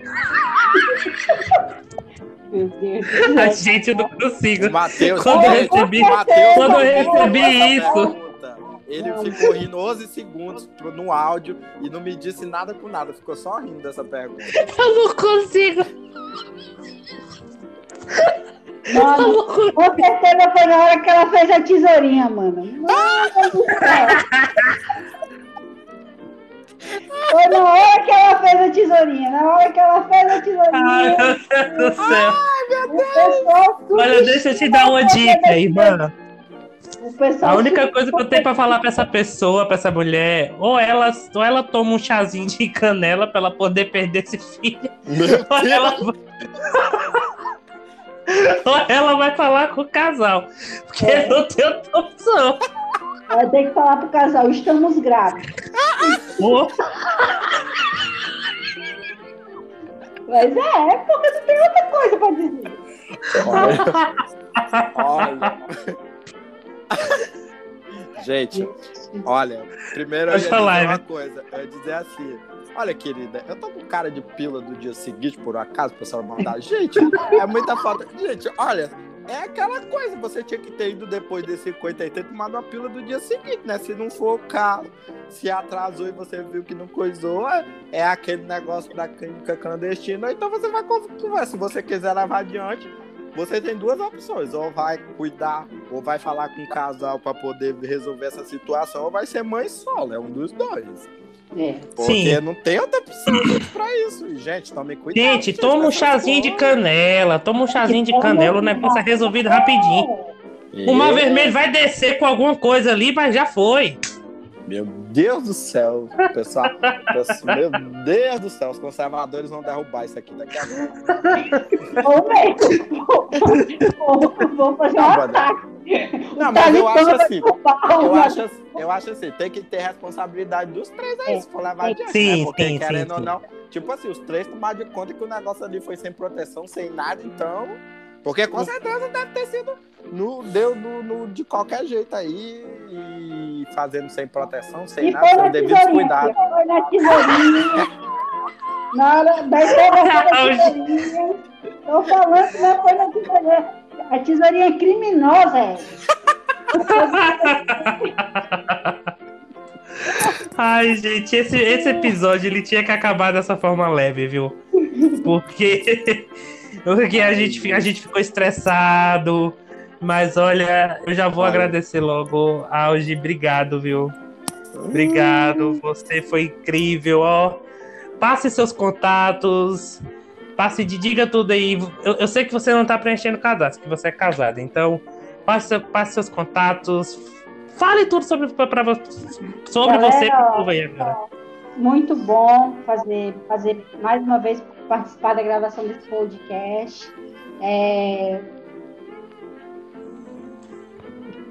[SPEAKER 3] Meu Deus.
[SPEAKER 1] A gente, não consigo.
[SPEAKER 2] Matheus,
[SPEAKER 1] quando eu recebi, Mateus, quando eu recebi isso.
[SPEAKER 2] Pergunta, ele ficou rindo 11 segundos no áudio e não me disse nada com nada. Ficou só rindo dessa pergunta.
[SPEAKER 1] Eu não consigo.
[SPEAKER 3] Mano, com certeza foi na hora que ela fez a tesourinha, mano. Mano do céu. Foi na hora que ela fez a tesourinha, na hora que ela fez a tesourinha. Ai,
[SPEAKER 1] meu Deus do céu. Ai, meu Deus. Olha, deixa eu te dar uma dica, irmã. A única coisa que eu tenho pra falar pra essa pessoa, pra essa mulher, ou ela, ou ela toma um chazinho de canela pra ela poder perder esse filho, ou ela, ou ela vai falar com o casal. Porque é. não tem outra opção.
[SPEAKER 3] Ela tem que falar pro casal, estamos grávidos. Oh. Mas é, porque não tem outra coisa pra dizer.
[SPEAKER 2] Olha. Olha. Gente, olha, primeiro eu ia dizer uma coisa. Eu ia dizer assim, olha, querida, eu tô com cara de pila do dia seguinte, por acaso, o pessoal mandar. Gente, é muita falta. Gente, olha, é aquela coisa, você tinha que ter ido depois desse 50 e ter tomado uma pila do dia seguinte, né? Se não for o caso, se atrasou e você viu que não coisou, é, é aquele negócio da clínica clandestina, então você vai conversar. Se você quiser levar adiante, você tem duas opções: ou vai cuidar, ou vai falar com o casal para poder resolver essa situação, ou vai ser mãe solo. É um dos dois. É. Porque Sim. não tem outra opção pra isso. Gente, tome cuidado.
[SPEAKER 1] Gente, toma um chazinho de canela. Toma um chazinho de canela, o negócio é resolvido rapidinho. O mar vermelho vai descer com alguma coisa ali, mas já foi.
[SPEAKER 2] Meu Deus do céu, pessoal. meu Deus do céu, os conservadores vão derrubar isso aqui daqui a pouco.
[SPEAKER 3] Vou fazer um ataque.
[SPEAKER 2] Não, mas eu acho assim, eu acho, assim, eu acho assim, tem que ter responsabilidade dos três aí, se for levar adiante, sim, né? Porque sim, querendo sim, ou não, tipo assim, os três tomaram de conta que o negócio ali foi sem proteção, sem nada, então porque com certeza deve ter sido no, deu no, no, de qualquer jeito aí e fazendo sem proteção, sem e nada, sem devido cuidado. Foi na tesourinha.
[SPEAKER 3] na hora da tesourinha. Tô falando que não foi na tesourinha. A tesourinha é criminosa, é.
[SPEAKER 1] Ai, gente, esse, esse episódio ele tinha que acabar dessa forma leve, viu? Porque porque a gente, a gente ficou estressado. Mas olha, eu já vou Vai. agradecer logo. Auge, obrigado, viu? Obrigado, você foi incrível, ó. Passe seus contatos, passe de diga tudo aí. Eu, eu sei que você não tá preenchendo cadastro, que você é casado, então passe, passe seus contatos, fale tudo sobre, pra, pra sobre Galera, você aí agora.
[SPEAKER 3] Muito bom fazer, fazer mais uma vez participar da gravação desse podcast. É...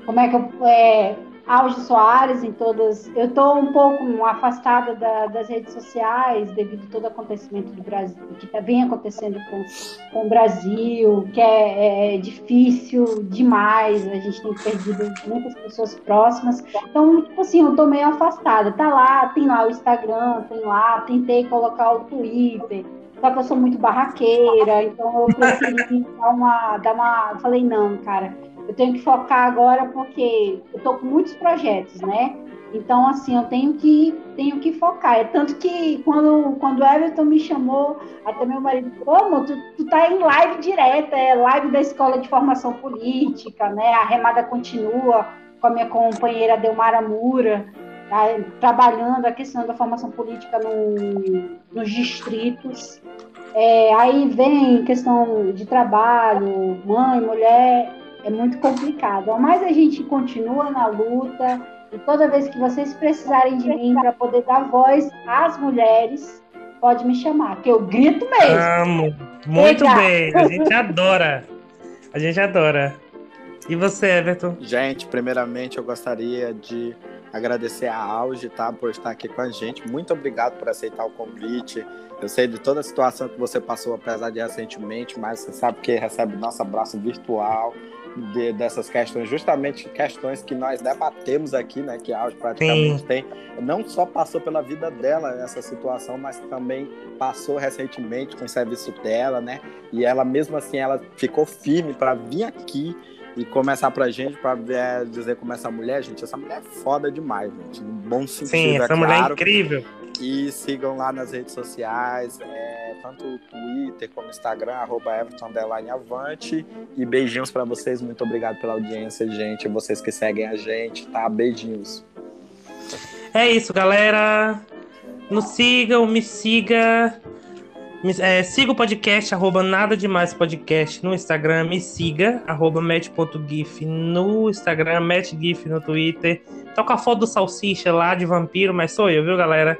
[SPEAKER 3] Como é que eu. É... Auge Soares em todas. Eu estou um pouco afastada da, das redes sociais devido a todo o acontecimento do Brasil, que tá, vem acontecendo com, com o Brasil, que é, é, difícil demais. A gente tem perdido muitas pessoas próximas. Então, tipo assim, eu estou meio afastada. Tá lá, tem lá o Instagram, tem lá, tentei colocar o Twitter só que eu sou muito barraqueira, então eu preferi dar uma, dar uma. Falei, não, cara, eu tenho que focar agora porque eu tô com muitos projetos, né? Então, assim, eu tenho que, tenho que focar. É tanto que quando, quando o Everton me chamou, até meu marido falou, amor, tu, tu tá em live direta, é live da Escola de Formação Política, né? A remada continua com a minha companheira Delmara Mura. Tá, trabalhando a questão da formação política no, nos distritos. É, aí vem questão de trabalho, mãe, mulher, é muito complicado. Mas a gente continua na luta e toda vez que vocês precisarem de mim para poder dar voz às mulheres, pode me chamar, que eu grito mesmo.
[SPEAKER 1] Amo. Muito bem, a gente adora. A gente adora. E você, Everton?
[SPEAKER 2] Gente, primeiramente eu gostaria de agradecer a Auge, tá, por estar aqui com a gente. Muito obrigado por aceitar o convite. Eu sei de toda a situação que você passou, apesar de recentemente, mas você sabe que recebe nosso abraço virtual de, dessas questões, justamente questões que nós debatemos aqui, né, que a Auge praticamente Sim. tem. Não só passou pela vida dela essa situação, mas também passou recentemente com o serviço dela, né? E ela mesmo assim, ela ficou firme para vir aqui e começar pra gente, pra é, dizer como essa mulher, gente, essa mulher é foda demais, gente. No bom sentido, Sim,
[SPEAKER 1] essa
[SPEAKER 2] é
[SPEAKER 1] mulher
[SPEAKER 2] claro.
[SPEAKER 1] é incrível.
[SPEAKER 2] E sigam lá nas redes sociais, é, tanto o Twitter como o Instagram, arroba Everton Avante. E beijinhos para vocês, muito obrigado pela audiência, gente. Vocês que seguem a gente, tá? Beijinhos.
[SPEAKER 1] É isso, galera. Nos sigam, me siga. É, siga o podcast, arroba nada demais podcast no Instagram. Me siga, arroba match.gif no Instagram, matchgif no Twitter. Com a foto do Salsicha lá de vampiro, mas sou eu, viu, galera?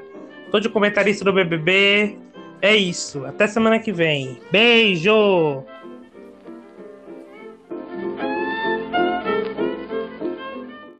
[SPEAKER 1] Tô de comentarista do BBB. É isso. Até semana que vem. Beijo!